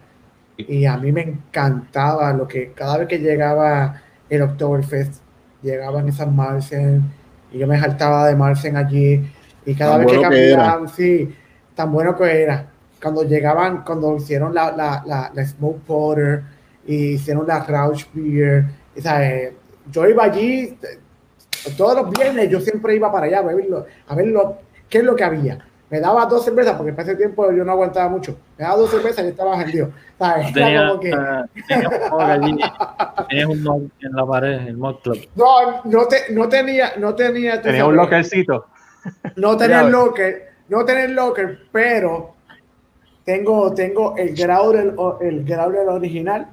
y a mí me encantaba lo que, cada vez que llegaba el Oktoberfest, llegaban esas Marsen, y yo me saltaba de Marsen allí, y cada Tan vez que bueno que era. cambiaban, sí, tan bueno que era, cuando llegaban, cuando hicieron la, la, la, la Smoke Porter, y hicieron la Rausch Beer. O sea, eh, yo iba allí eh, todos los viernes, yo siempre iba para allá a verlo, a ver lo, qué es lo que había. Me daba dos cervezas, porque para ese tiempo yo no aguantaba mucho. Me daba dos cervezas y estaba vendido. Sea, era Tenía, como que, tenía un allí, mug en la pared, el mug club. no, no, te, no tenía, no tenía, tú Tenía un sabes, lockercito. no tenía locker, no tenía el locker, pero tengo, tengo el growler, el growler original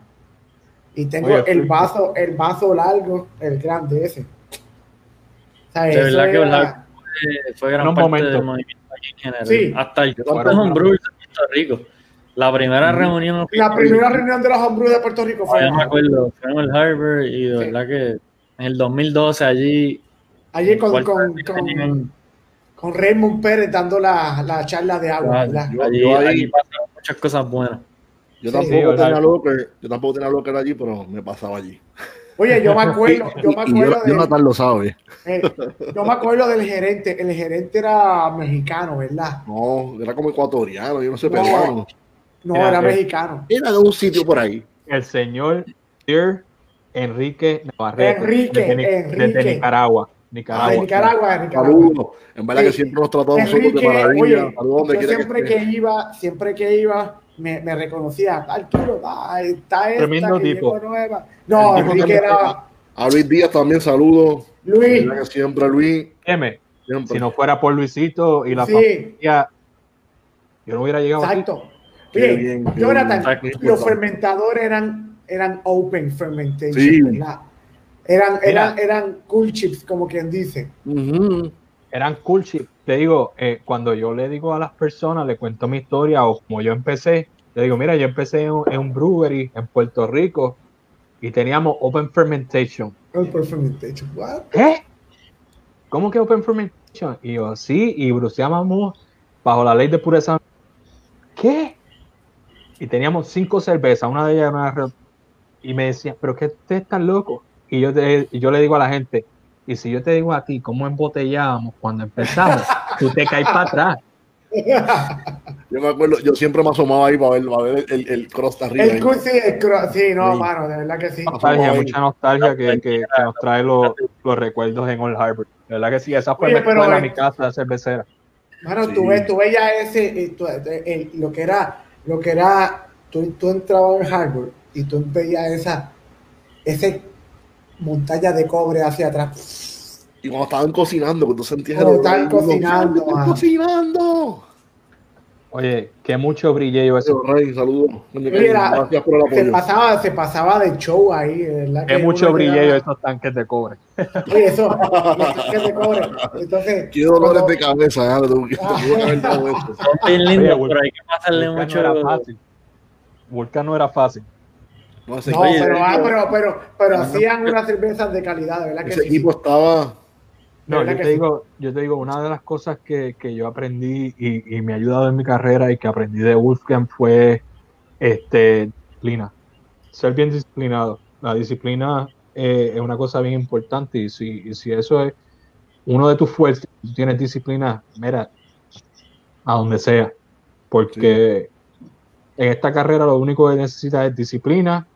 y tengo Oye, el vaso, el vaso largo, el grande ese. O sea, De verdad que era- Harbor fue, fue gran parte momentos. del movimiento aquí en general. Sí. Hasta el Homebrew de Puerto Rico. La primera reunión la primera reunión de los hombres de Puerto Rico fue Yo me acuerdo, fue en el Harbor y de Sí. verdad que en el 2012 allí. allí con, ¿cuál con, con, Tenían- con Raymond Pérez dando la, la charla de agua, Ah, ¿verdad? Yo- allí, yo ahí- allí pasaron muchas cosas buenas. Yo tampoco sí, tenía ¿verdad? locker, yo tampoco tenía locker allí, pero me pasaba allí. Oye, yo me acuerdo, yo me Y- y acuerdo de, Jonathan lo sabe. eh, yo me acuerdo del gerente, el gerente era mexicano, ¿verdad? No, era como ecuatoriano, yo no sé, No. peruano. No, Mira, era eh, mexicano. Era de un sitio por ahí. El señor Sir Enrique Navarrete. Enrique, desde, Enrique. desde Nicaragua. Ah, Nicaragua. de Nicaragua, de Nicaragua. Saludos. En verdad que Sí. siempre nos trató a nosotros de maravilla. oye, yo siempre que que, iba, siempre que iba, me, me reconocía, tal ah, está esta Tremendo que tipo. llegó nueva. No, El tipo Enrique que- era A Luis Díaz también saludos. Luis. Que siempre Luis. Siempre. si no fuera por Luisito y la Sí. familia, yo no hubiera llegado aquí. Exacto. Oye, bien, qué Jonathan, bien. los fermentadores eran, eran open fermentation, Sí. ¿verdad? Eran, Mira. eran, eran cool chips, como quien dice. Eran cool chip. Te digo, eh, cuando yo le digo a las personas, le cuento mi historia o como yo empecé, le digo, mira, yo empecé en, un- en un brewery en Puerto Rico y teníamos open fermentation. Open fermentation. What? ¿Qué? ¿Cómo que open fermentation? Y yo, sí, y bruceábamos bajo la ley de pureza. ¿Qué? Y teníamos cinco cervezas, una de ellas era una y me decían, pero que ustedes están locos. Y yo, te- y yo le digo a la gente, y si yo te digo a ti cómo embotellábamos cuando empezamos, tú te caes para atrás. Yo me acuerdo, yo siempre me asomaba ahí para ver, para ver el, el cross de arriba. El sí, el cro- sí, no, Sí. mano, de verdad que sí. Nostalgia, ahí. mucha nostalgia que, que- que nos trae los, los recuerdos en Old Harbor. De verdad que sí, esa fue Oye, mi pero, escuela, eh, mi casa cervecera. Mano, Sí. tú ves, tú ves ya ese, eh, tú- eh, el- lo que era, lo que era, tú, tú entrabas en Harbor y tú veías esa, ese montaña de cobre hacia atrás. Y cuando estaban cocinando, cuando tú sentías olor estaban cocinando, "Están mano". cocinando! Oye, que mucho brillé yo ese. Rey, saludos. Mira, Gracias por el Se pasaba, se pasaba de show ahí, ¿verdad? Que que mucho yo llegaba- esos tanques de cobre. Oye, eso, los que de cobre. Entonces, Qué dolores de cabeza, ya, tú- te pude haber dado esto. Son bien lindos, pero hay que pasarle mucho. no era fácil. Vulcan no era fácil. No, pero, ah, pero, pero, pero hacían unas cervezas de calidad, de verdad que ese sí. equipo estaba. No, ¿Verdad yo te sí? digo, yo te digo, una de las cosas que, que yo aprendí y, y me ha ayudado en mi carrera y que aprendí de Wolfgang fue este disciplina. Ser bien disciplinado. La disciplina eh, es una cosa bien importante y si, y si eso es uno de tus fuertes, tú tienes disciplina, mira, a donde sea. Porque en esta carrera lo único que necesitas es disciplina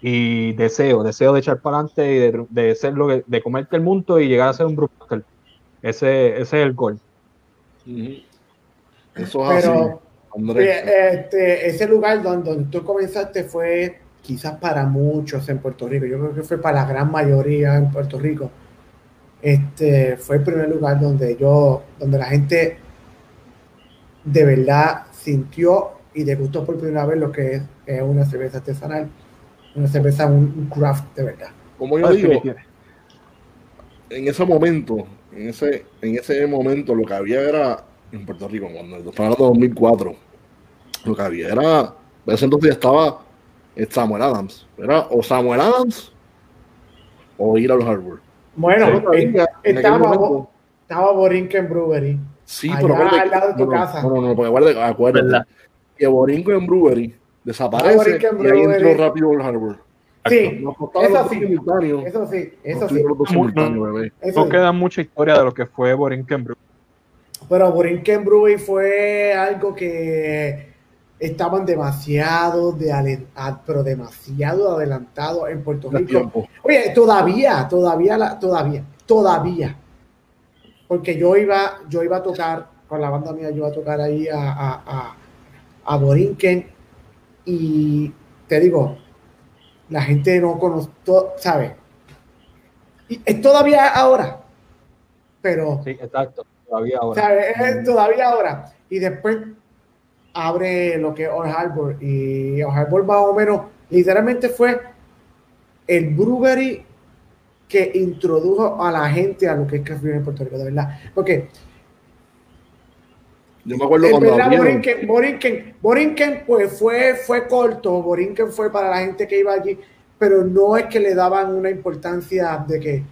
y deseo, deseo de echar para adelante y de, de ser lo que, de comerte el mundo y llegar a ser un brewmaster. Ese, ese es el gol. Eso es así, Pero Andrés. eh, este, ese lugar donde, donde tú comenzaste fue quizás para muchos en Puerto Rico. Yo creo que fue para la gran mayoría en Puerto Rico. Este fue el primer lugar donde yo, donde la gente de verdad sintió y degustó por primera vez lo que es, eh, una cerveza artesanal, una cerveza, un, un craft de verdad. como yo digo, en ese momento, en ese, en ese momento lo que había era, en Puerto Rico, cuando estaba hablando de 2004, lo que había era, en ese entonces ya estaba Samuel Adams, era o Samuel Adams o ir a los Harvard. Bueno, estaba, estaba Borinquen Brewery. Sí, pero al lado de tu casa. No, no, no, porque acuérdate, acuérdate que Borinquen Brewery desaparece y ahí entró rápido el Harvard. Sí, eso sí, eso sí, eso sí. No, queda mucha historia de lo que fue Borinquen Brewery. Pero Borinquen Brewery fue algo que estaban demasiado de pero demasiado adelantados en Puerto Rico. Oye, todavía, todavía, todavía, todavía. Porque yo iba, yo iba a tocar, con la banda mía, yo iba a tocar ahí a, a, a, Borinquen y te digo, la gente no conoce, ¿sabes? Y es todavía ahora, pero... Sí, exacto, todavía ahora. ¿sabes? Es todavía ahora. Y después abre lo que es Old Harbor y Old Harbor más o menos literalmente fue el brewery que introdujo a la gente a lo que es café en Puerto Rico, de verdad. Porque yo me acuerdo cuando verdad, Borinquen, Borinquen, Borinquen, pues fue, fue corto, Borinquen fue para la gente que iba allí, pero no es que le daban una importancia de que,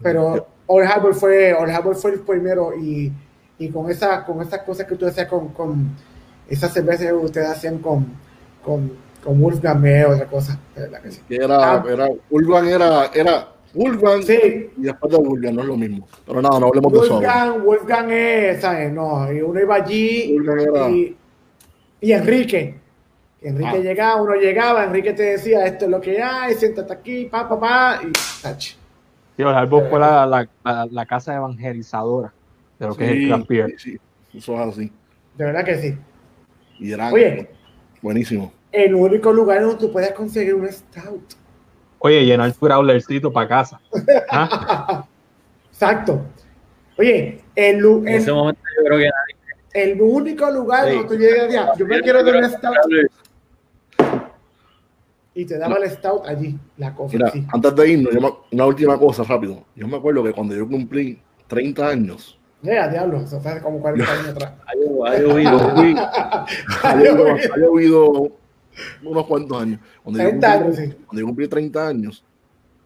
pero Old Harbor fue, Old Harbor fue el primero y, y con esa, con esas cosas que tú decías con, con esas cervezas que ustedes hacían con, con, con Wolfgang es otra cosa, que sí. Era, ah. era, Wolfgang era, era Wolfgang sí. y después de Wolfgang no es lo mismo. Pero nada, no hablemos de eso. Wolfgang es, ¿sabes? No, y uno iba allí y, y, Enrique. Enrique ah. llegaba, uno llegaba, Enrique te decía, esto es lo que hay, siéntate aquí, pa, pa, pa, y touch. Sí, el árbol fue la, la, la, casa evangelizadora de lo que es el Sí, sí, eso es así. De verdad que sí. Y era Oye, buenísimo. El único lugar donde tú puedes conseguir un stout. Oye, llenar tu growlercito para casa. ¿Ah? Exacto. Oye, el, en ese momento yo creo que nadie. El único lugar donde tú llegas allá, yo me quiero un stout. Y te daba el stout allí, la cosa. Mira, antes de irnos, una última cosa rápido. Yo me acuerdo que cuando yo cumplí 30 años, ya, diablo, eso fue como 40 años atrás. Ha llovido, unos cuantos años. Cuando, yo cumplí, cuando yo cumplí 30 años,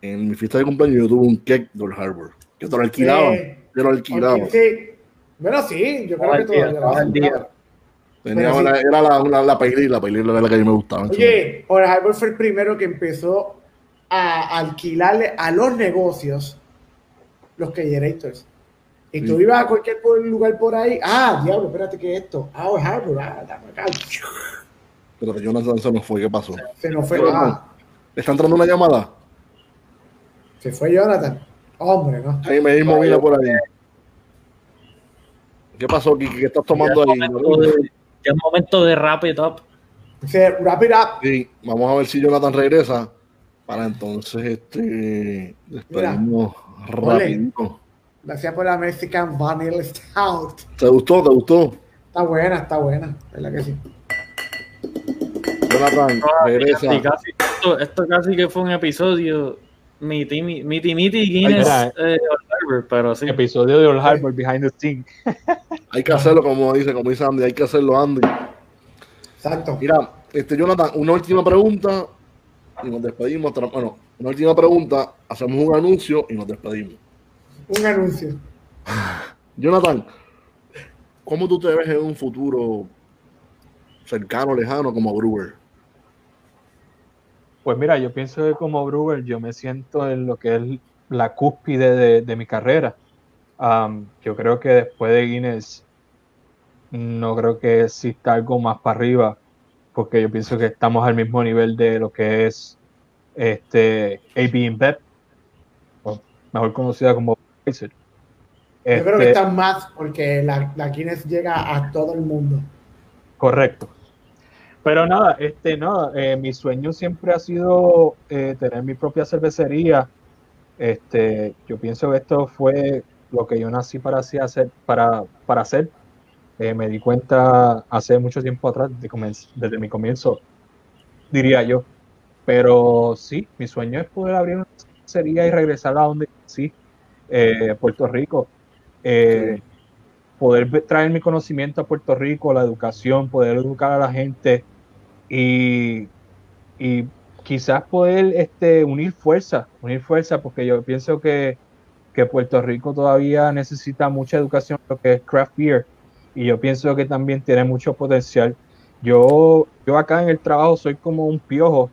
en mi fiesta de cumpleaños yo tuve un cake del Harbor, que te lo alquilaban. Sí. Yo lo alquilaba. Sí. Bueno, sí, yo creo que todavía Tenía era la, la, la Paylir, la Paylir era la que a mí me gustaba. Oye, Old Harbor fue el primero que empezó a alquilarle a los negocios los generators. Y tú ibas a cualquier lugar por ahí. Ah, diablo, espérate, ¿qué es esto? Ah, es Harbor. Ah, dame acá. Pero Jonathan se nos fue, ¿qué pasó? Se nos fue. Ah. ¿Está entrando una llamada? Se fue Jonathan. Hombre, ¿no? Ahí me mismo mira por ahí. ¿Qué pasó, Kiki? ¿Qué estás tomando ahí? Ya es momento de rap it up. Sí, wrap it up. Sí, vamos a ver si Jonathan regresa. Para entonces, este, despedimos rápido. Gracias por la Mexican Vanilla Stout. ¿Te gustó? ¿Te gustó? Está buena, está buena. ¿Verdad que sí? Jonathan, regresa. esto, casi que fue un episodio Miti Miti, miti Guinness eh, Harbor, pero sí. Episodio de Old Harbor Behind the Scene. hay que hacerlo como dice, como dice Andy, hay que hacerlo Andy. Exacto. Mira, este Jonathan, una última pregunta y nos despedimos. Bueno, una última pregunta, hacemos un anuncio y nos despedimos un anuncio. Jonathan, ¿cómo tú te ves en un futuro cercano, lejano como Brewer? Pues mira, yo pienso que como Brewer yo me siento en lo que es la cúspide de, mi carrera. yo creo que después de Guinness no creo que exista algo más para arriba, porque yo pienso que estamos al mismo nivel de lo que es este AB InBev, mejor conocida como yo creo que este, está más porque la, la Guinness llega a todo el mundo. Correcto. Pero nada, este, nada, eh, mi sueño siempre ha sido eh, tener mi propia cervecería. Este, yo pienso que esto fue lo que yo nací para hacer, para, para hacer. Eh, me di cuenta hace mucho tiempo atrás, desde mi comienzo, diría yo. Pero sí, mi sueño es poder abrir sería y regresar a donde sí, eh, Puerto Rico. Eh, poder traer mi conocimiento a Puerto Rico, la educación, poder educar a la gente y, y quizás poder este, unir fuerza, unir fuerza, porque yo pienso que, que, Puerto Rico todavía necesita mucha educación lo que es craft beer y yo pienso que también tiene mucho potencial. Yo, yo acá en el trabajo soy como un piojo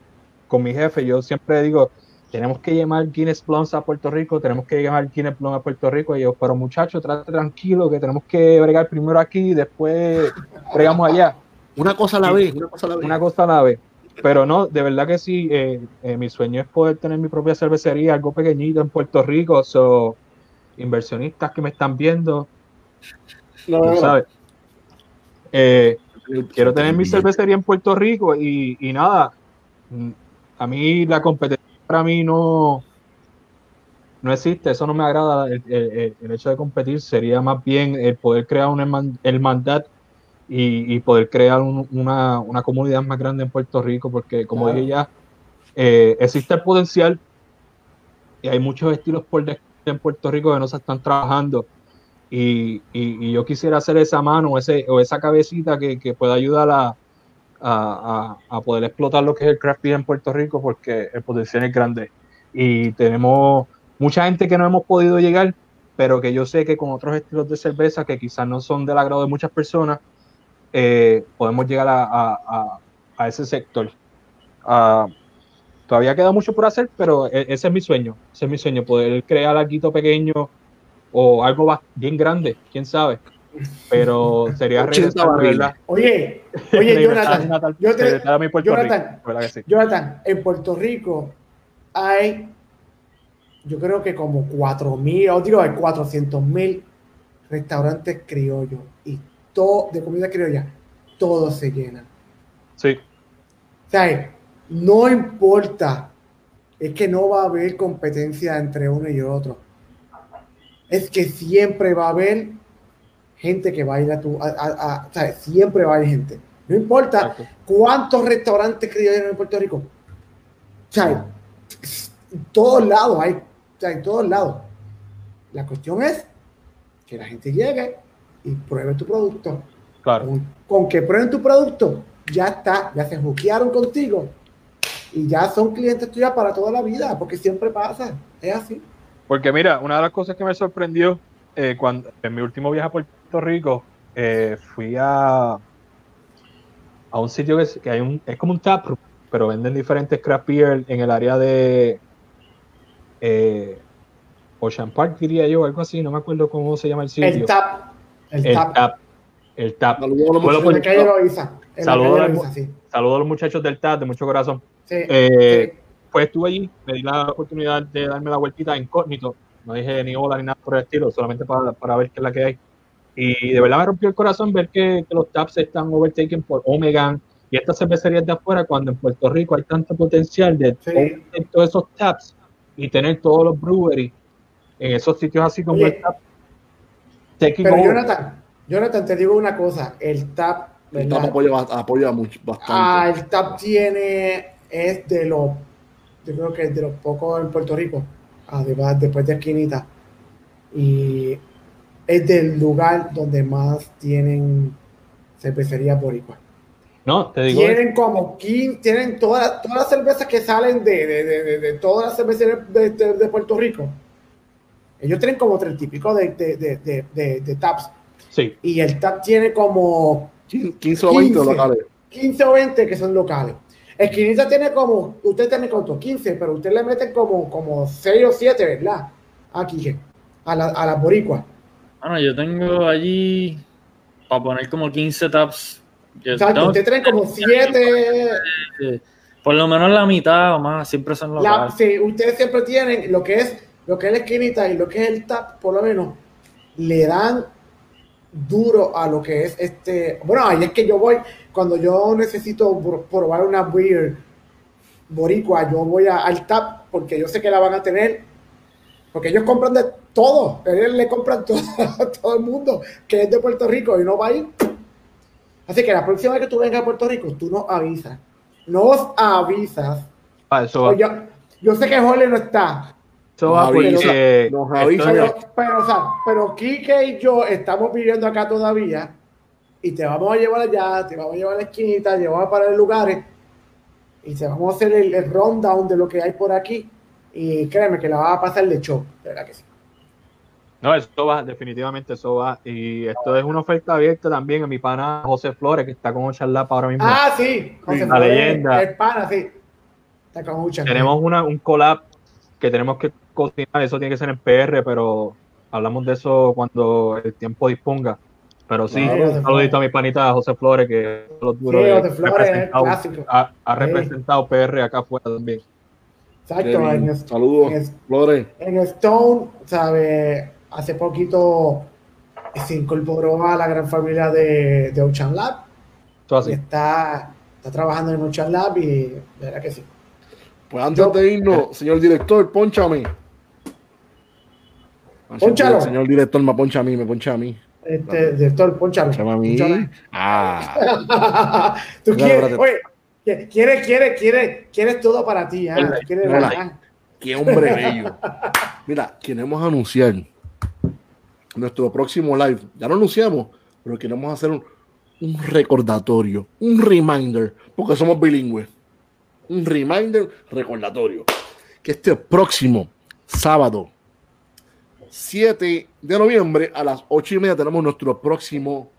con mi jefe, yo siempre digo, tenemos que llamar Guinness Blondes a Puerto Rico, tenemos que llamar Guinness Blondes a Puerto Rico, y yo, pero muchachos, trate tranquilo, que tenemos que bregar primero aquí y después bregamos allá. Una cosa a la vez, una cosa a la vez. Una cosa a la vez. Pero no, de verdad que sí, eh, eh, mi sueño es poder tener mi propia cervecería, algo pequeñito en Puerto Rico. So, inversionistas que me están viendo, no, sabes. Eh, quiero tener mi cervecería en Puerto Rico y, y, nada, a mí la competencia para mí no, no existe, eso no me agrada el, el, el hecho de competir, sería más bien el poder crear una hermandad y, poder crear una, comunidad más grande en Puerto Rico, porque como dije ya, eh, existe el potencial y hay muchos estilos por en Puerto Rico que no se están trabajando. Y, yo quisiera hacer esa mano ese, o esa cabecita que, pueda ayudar a, a, poder explotar lo que es el craft beer en Puerto Rico, porque el potencial es grande. Y tenemos mucha gente que no hemos podido llegar, pero que yo sé que con otros estilos de cerveza que quizás no son del agrado de muchas personas, eh, podemos llegar a, ese sector. Ah, todavía queda mucho por hacer, pero e, ese es mi sueño. Ese es mi sueño, poder crear algo pequeño o algo bien grande, quién sabe. Pero sería regresar, Oye, oye, Jonathan, Jonathan, en Puerto Rico hay, yo creo que como 4 mil, o digo, hay 400 mil restaurantes criollos y todo, de comida criolla, todo se llena. Sí. O sea, no importa, es que no va a haber competencia entre uno y otro. Es que siempre va a haber gente que va a ir a tu, a, o sea, siempre va a haber gente. No importa cuántos restaurantes criollos en Puerto Rico. O sea, en todos lados hay, o sea, en todos lados. La cuestión es que la gente llegue y prueben tu producto. Claro. Con, que prueben tu producto, ya está, ya se juquearon contigo y ya son clientes tuyos para toda la vida, porque siempre pasa, es así. Porque mira, una de las cosas que me sorprendió eh, cuando en mi último viaje a Puerto Rico, eh, fui a, a un sitio que, hay un, es como un tap pero venden diferentes craft beer en el área de eh, Ocean Park, diría yo, algo así, no me acuerdo cómo se llama el sitio. El tap. El, tap. El tap. Saludos a los muchachos del TAP, de mucho corazón. Eh, pues estuve allí, me di la oportunidad de darme la vueltita incógnito. No dije ni hola ni nada por el estilo, solamente para, para ver qué es la que hay. Y de verdad me rompió el corazón ver que, los taps están overtaken por Omegan y estas cervecerías de afuera, cuando en Puerto Rico hay tanto potencial de todos esos taps y tener todos los breweries en esos sitios así como el tap pero Jonathan, Jonathan, te digo una cosa, el TAP... El TAP apoya, mucho, bastante. Ah, el TAP tiene, es de los, yo creo que es de los pocos en Puerto Rico, además después de Esquinita, y es del lugar donde más tienen cervecería boricua. No, te digo. Tienen como 15, tienen todas, todas las cervezas que salen de, de, de, de todas las cervecerías de, Puerto Rico ellos tienen como treinta y pico de, de, taps. Sí. Y el tap tiene como 15 o 20 locales. 15 o 20 que son locales. Esquinita tiene como, usted tiene como 15, pero usted le mete como, como 6 o 7, ¿verdad? Aquí, a la, a la boricua. Bueno, yo tengo allí para poner como 15 taps. Exacto, usted tiene como 7. Por lo menos la mitad o más, siempre son locales. sí, ustedes siempre tienen lo que es lo que es la esquinita y lo que es el tap, por lo menos, le dan duro a lo que es este. Bueno, ahí es que yo voy, cuando yo necesito probar una beer boricua, yo voy al tap porque yo sé que la van a tener. Porque ellos compran de todo, ellos le compran todo a todo el mundo que es de Puerto Rico y no va a ir. Así que la próxima vez que tú vengas a Puerto Rico, tú nos avisas. Nos avisas. Ah, eso yo, yo sé que Jorge no está, Va nos. Pero, pero, o sea, pero Kike y yo estamos viviendo acá todavía y te vamos a llevar allá, te vamos a llevar a la esquinita, te vamos a parar en lugares y te vamos a hacer el, el rundown de lo que hay por aquí y créeme que la vas a pasar de show, de verdad que sí. No, eso va, definitivamente eso va. Y esto es una oferta abierta también a mi pana José Flores, que está con Ocharlapa ahora mismo. Ah, sí, José la Flores, leyenda. El pana, sí. Está con mucha tenemos una, un collab que tenemos que cocinar, eso tiene que ser en PR, pero hablamos de eso cuando el tiempo disponga. Pero sí, Claro, un saludito a mi panita José Flores, que los duros Sí, José Flores, representado- ha, ha Sí. representado PR acá afuera también. Exacto, en, Kevin, Saludos, en- Flores. en Stone, sabe, hace poquito se incorporó a la gran familia de, de Ocean Lab. Así. está, está trabajando en Ocean Lab y de verdad que sí. Pues antes de irnos, señor director, ponchame. Pónchalo. Señor director, me poncha a mí, me poncha a mí. Este, director, ponchalo. Ponchame a mí. Ponchalo. Ah, Tú quieres, oye, quieres, quieres, quieres, quieres todo para ti. Hola, quieres hola. ah. qué hombre bello. Mira, queremos anunciar nuestro próximo live. Ya lo anunciamos, pero queremos hacer un, un recordatorio, un reminder, porque somos bilingües. Un reminder recordatorio. Que este próximo sábado, 7 de noviembre, a las 8 y media, tenemos nuestro próximo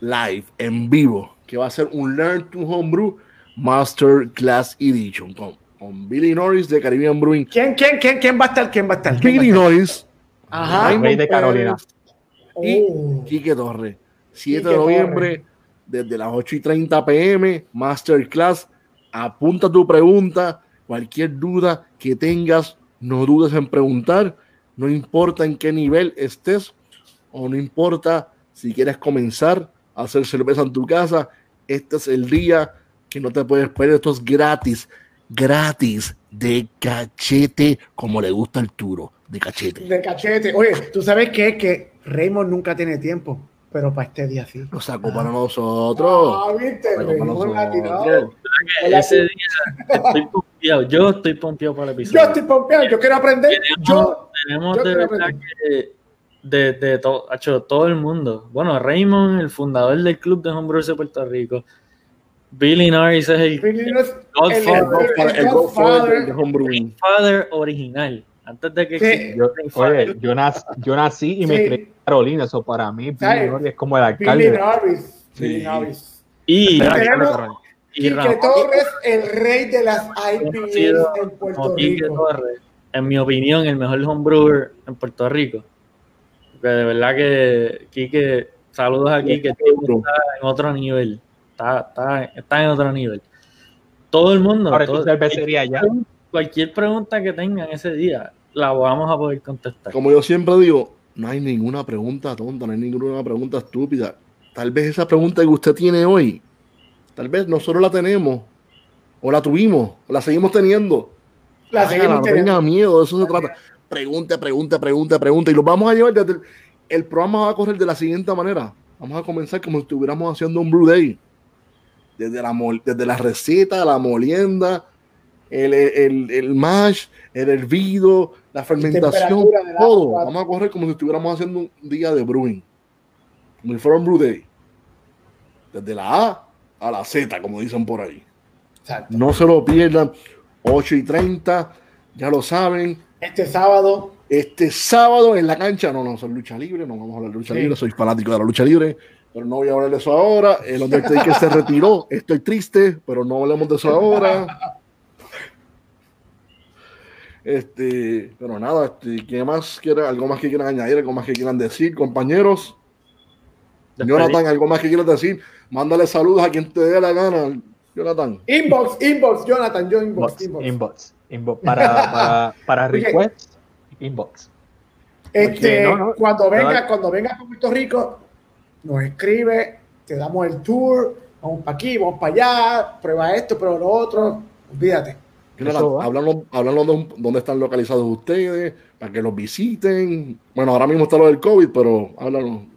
live en vivo, que va a ser un Learn to Homebrew Master Class Edition con, con Billy Norris de Caribbean Brewing. ¿Quién, quién, quién, quién va a estar? ¿Quién va a estar? ¿Quién Billy va a estar? Norris, Ajá. De Carolina. y Oh. Quique Torres. 7 de Quique noviembre, desde las 8 y 30 pm, Masterclass. Apunta tu pregunta, cualquier duda que tengas, no dudes en preguntar. No importa en qué nivel estés, o no importa si quieres comenzar a hacer cerveza en tu casa. Este es el día que no te puedes perder. Esto es gratis, gratis, de cachete, como le gusta el turo, de cachete. De cachete. Oye, tú sabes qué? que Raymond nunca tiene tiempo, pero para este día sí. Lo sacó para nosotros. Ah, viste, Ese día estoy pompeado. Yo estoy pompeado para el Yo episodio. estoy pompeado, yo quiero aprender. Yo, Tenemos yo de verdad que de, de to- hacho, todo el mundo. Bueno, Raymond, el fundador del Club de Homebrewers de Puerto Rico. Billy Norris es el Billy Godfather, el- father original. Antes de que Sí. Yo, oye, yo, nac- yo nací y me Sí. creí en Carolina, eso para mí, Billy ¿Sabes? Norris es como el Billy alcalde. Norris. Sí. Billy Norris. Y, Tenemos- y Quique Ramón Torres, el rey de las IPAs en Puerto Rico. Torres, en mi opinión, el mejor homebrewer en Puerto Rico. Porque de verdad que Quique, saludos a Quique, está en otro nivel. Está, está, está en otro nivel. Todo el mundo, Ahora todo- tu cervecería ya. cualquier pregunta que tengan ese día, la vamos a poder contestar. Como yo siempre digo, no hay ninguna pregunta tonta, no hay ninguna pregunta estúpida. Tal vez esa pregunta que usted tiene hoy, tal vez nosotros la tenemos, o la tuvimos, o la seguimos teniendo. La seguimos no teniendo. tenga miedo, eso se trata. Pregunte, pregunte, pregunte, pregunte. Y los vamos a llevar desde el, el programa va a correr de la siguiente manera. Vamos a comenzar como si estuviéramos haciendo un brew day. Desde la, desde la receta, la molienda, el, el, el mash, el hervido, la fermentación, todo. agua. Vamos a correr como si estuviéramos haciendo un día de brewing. Como si fuera un brew day. Desde la A a la Z, como dicen por ahí. Exacto. No se lo pierdan. 8 y 30, ya lo saben. Este sábado, Este sábado en la cancha, no, no, soy lucha libre, no vamos a hablar de lucha Sí. libre, soy fanático de la lucha libre, pero no voy a hablar de eso ahora. El Undertaker se retiró, estoy triste, pero no hablemos de eso ahora. Este, pero nada, este, ¿qué más quiere, algo más que quieran añadir, algo más que quieran decir, compañeros? Jonathan, algo más que quieras decir, mándale saludos a quien te dé la gana, Jonathan. inbox, inbox, Jonathan, yo inbox, Inbox, inbox. inbox, inbox. Para, para, para Oye. requests, inbox. Este, no, no, cuando venga, cuando venga a Puerto Rico, nos escribe, te damos el tour, vamos para aquí, vamos para allá, prueba esto, prueba lo otro, olvídate. Háblanos, háblanos dónde están localizados ustedes, para que los visiten. Bueno, ahora mismo está lo del COVID, pero háblanos.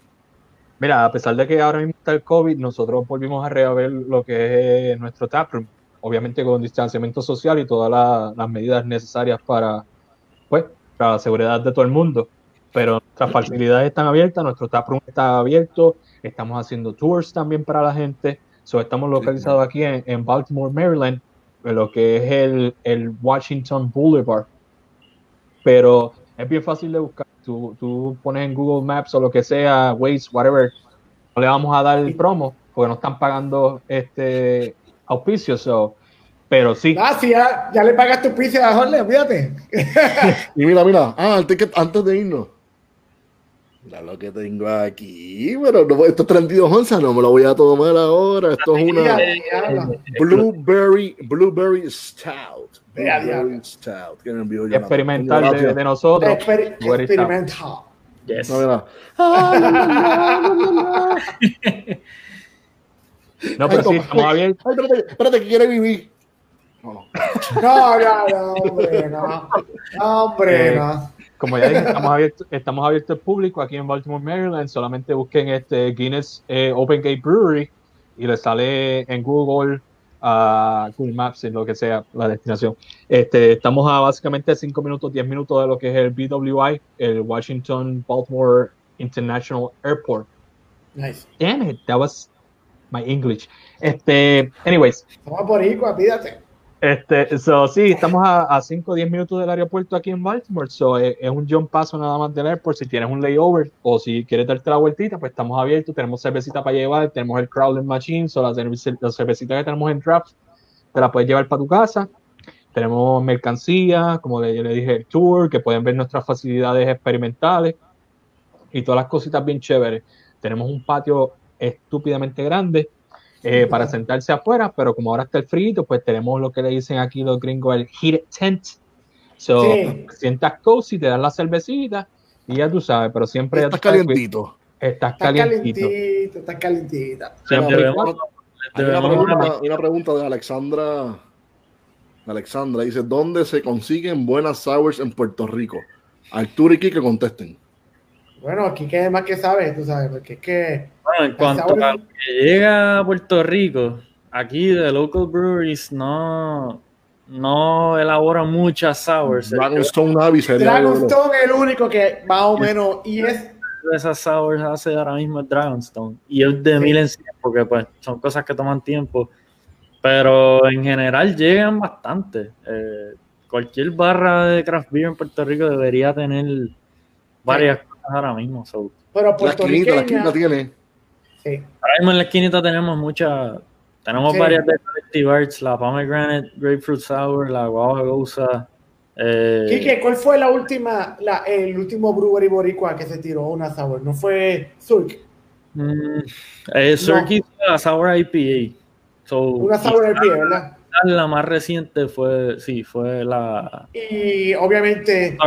Mira, a pesar de que ahora mismo está el COVID, nosotros volvimos a reabrir lo que es nuestro taproom, obviamente con distanciamiento social y todas la- las medidas necesarias para pues, para la seguridad de todo el mundo. Pero nuestras facilidades están abiertas, nuestro taproom está abierto, estamos haciendo tours también para la gente. So, estamos localizados aquí en, en Baltimore, Maryland, en lo que es el, el Washington Boulevard. Pero es bien fácil de buscar. Tú, tú pones en Google Maps o lo que sea, Waze, whatever, no le vamos a dar el promo porque no están pagando este auspicios. So, pero sí. Gracias, ya le pagaste auspicio a Jorge, fíjate. Y mira, mira, ah, antes, que, antes de irnos. Mira lo que tengo aquí. Pero no, esto es 32 onzas, no me lo voy a tomar ahora. Esto es una Blueberry, Blueberry Stout. Blueberry Stout. Que envió Experimental de, de, nosotros. Exper experimental. Yes. No, mira. no, pero sí, estamos abiertos. Espérate, espérate, que quiere vivir. No, no, no, hombre, no. Hombre, Eh, no. Como ya dije, estamos abiertos, estamos abiertos al público aquí en Baltimore, Maryland. Solamente busquen este Guinness eh, Open Gate Brewery y le sale en Google, a Google Maps, en lo que sea la destinación. Este, estamos a básicamente 5 minutos, 10 minutos de lo que es el BWI, el Washington Baltimore International Airport. Nice. Damn it, that was my English. Este, anyways, Vamos por ahí, pídate. Este, so, sí, estamos a 5 o 10 minutos del aeropuerto aquí en Baltimore. So, es, es un jump paso nada más del airport. Si tienes un layover o si quieres darte la vueltita, pues estamos abiertos. Tenemos cervecita para llevar, tenemos el Crowding Machine, so la, la cervecita que tenemos en draft, te la puedes llevar para tu casa. Tenemos mercancía, como le, le dije, el tour, que pueden ver nuestras facilidades experimentales y todas las cositas bien chéveres. Tenemos un patio estúpidamente grande eh, para sentarse afuera, pero como ahora está el frío, pues tenemos lo que le dicen aquí los gringos el heated tent. So, Sí. sientas cozy, te dan la cervecita y ya tú sabes, pero siempre Estás calientito. Estás Está calientito. calentita, está calentita. Siempre una pregunta, hay una pregunta de Alexandra. Alexandra dice: ¿Dónde se consiguen buenas sours en Puerto Rico? Arturo y Kike contesten. Bueno, aquí que más que sabes, tú sabes, porque es que Bueno, en cuanto a lo que llega a Puerto Rico, aquí de local breweries no, no elaboran muchas sours. Dragonstone Abbey sería Dragonstone es el único que más o menos, y es de esas sours hace ahora mismo es Dragonstone. Y es de Sí. mil en cien, porque pues son cosas que toman tiempo. Pero en general llegan bastante. Eh, cualquier barra de craft beer en Puerto Rico debería tener varias cosas ahora mismo. so. pero La esquinita, la esquinita puertorriqueña. tiene. Sí. Ahora mismo en la esquinita tenemos muchas, tenemos Sí. varias de Collective Arts, la Pomegranate Grapefruit Sour, la Guava Goza. Eh, Quique, ¿cuál fue la última, la, el último brewery boricua que se tiró una sour? ¿No fue Surk? mm, eh, Surkey hizo la Sour IPA. So, Una sour IPA, ¿verdad? La más reciente fue, sí, fue la Y obviamente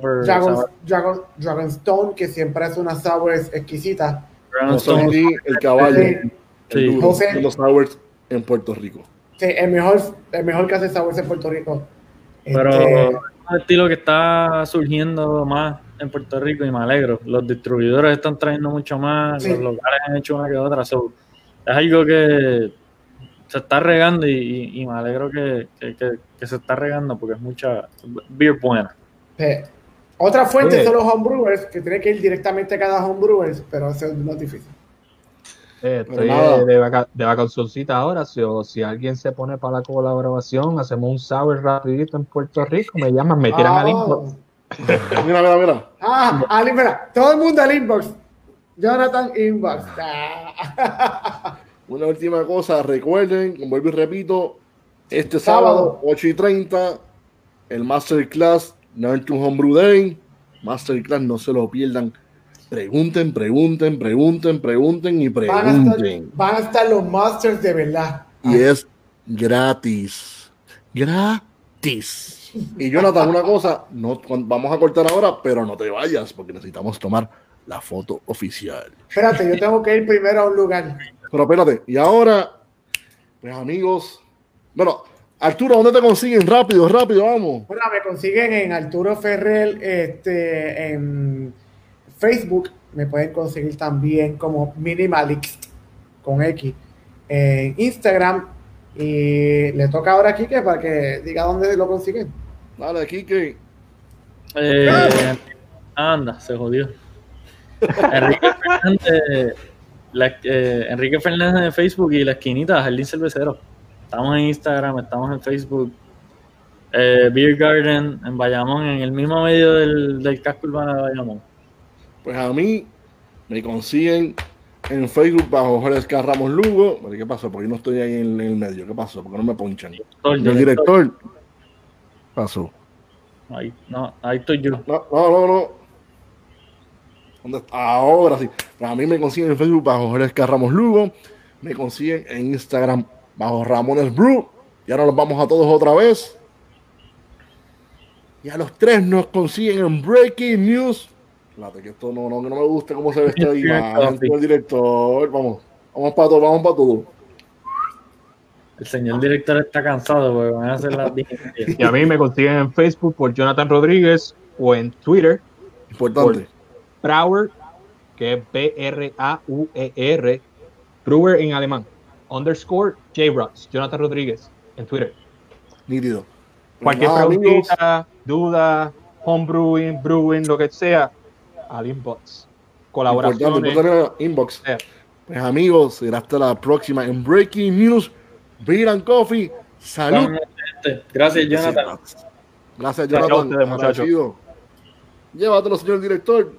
Dragon, Sour- Dragon, Dragonstone, que siempre hace unas sours exquisitas. Dragonstone. José Lee, el caballo. Sí. el Sí. duro José. de los sours en Puerto Rico. Sí, el mejor, el mejor que hace sours en Puerto Rico. Pero Este, es un estilo que está surgiendo más en Puerto Rico y me alegro. Los distribuidores están trayendo mucho más, Sí. los locales han hecho una que otra. so, es algo que se está regando y, y- y me alegro que, que- que- que se está regando porque es mucha beer buena. eh, otra fuente Oye. son los homebrewers, que tiene que ir directamente a cada homebrewers, pero eso es más difícil. Eh, estoy de, de, vaca- de vacacioncita ahora. Si, o si alguien se pone para la colaboración, hacemos un sour rapidito en Puerto Rico, me llaman, me tiran al Ah. inbox. Mira, mira, mira. Ah, Ali, mira, todo el mundo al inbox. Jonathan Inbox. Ah. Una última cosa, recuerden, como vuelvo y repito, este Sábado. sábado, 8 y 30, el Masterclass To Homebrew Day. Masterclass, no se lo pierdan. Pregunten, pregunten, pregunten, pregunten y Van, a estar, pregunten. van a estar los masters de verdad. Y es gratis. Gratis. Y Jonathan, una cosa, no, vamos a cortar ahora, pero no te vayas porque necesitamos tomar la foto oficial. Espérate, yo tengo que ir primero a un lugar. Pero espérate, y ahora, pues amigos, bueno, Arturo, ¿dónde te consiguen? Rápido, rápido, vamos. Bueno, me consiguen en Arturo Ferrer este, en Facebook. Me pueden conseguir también como Minimalix con X en Instagram. Y le toca ahora a Kike para que diga dónde lo consiguen. Dale, Kike. Eh, anda, se jodió. Enrique Fernández, la- eh, Enrique Fernández de Facebook y la esquinita, Jardín Cervecero. Estamos en Instagram, estamos en Facebook. Eh, Beer Garden en Bayamón, en el mismo medio del, del casco urbano de Bayamón. Pues a mí me consiguen en Facebook bajo Jorge. Ramos Lugo. ¿Qué pasó? Porque no estoy ahí en, el medio. ¿Qué pasó? Porque no me ponchan. Director, El director. director. Pasó. Ahí, no, ahí estoy yo. No, no, no, no. ¿Dónde está? Ahora sí. Pues a mí me consiguen en Facebook bajo Jorge. Ramos Lugo. Me consiguen en Instagram bajo Ramones Brew. Y ahora nos vamos a todos otra vez. Y a los tres nos consiguen en Breaking News. Espérate, que esto no, no, que no me gusta cómo se ve esta imagen. El director. Vamos. Vamos para todo, vamos para todo. El señor director está cansado porque van a hacer las. Y a mí me consiguen en Facebook por Jonathan Rodríguez o en Twitter Importante. Brauer, que es B-R-A-U-E-R, Brewer en alemán, underscore J-Rods, Jonathan Rodríguez en Twitter. Nítido. Cualquier amigos, preguntita, duda, homebrewing, brewing, lo que sea, al inbox. Importante, inbox. Eh. Pues amigos, será hasta la próxima en Breaking News. Beer and Coffee. Salud. Gracias, Jonathan. Gracias, Gracias a Jonathan. ustedes, muchachos. Agradecido. Llévatelo, señor director.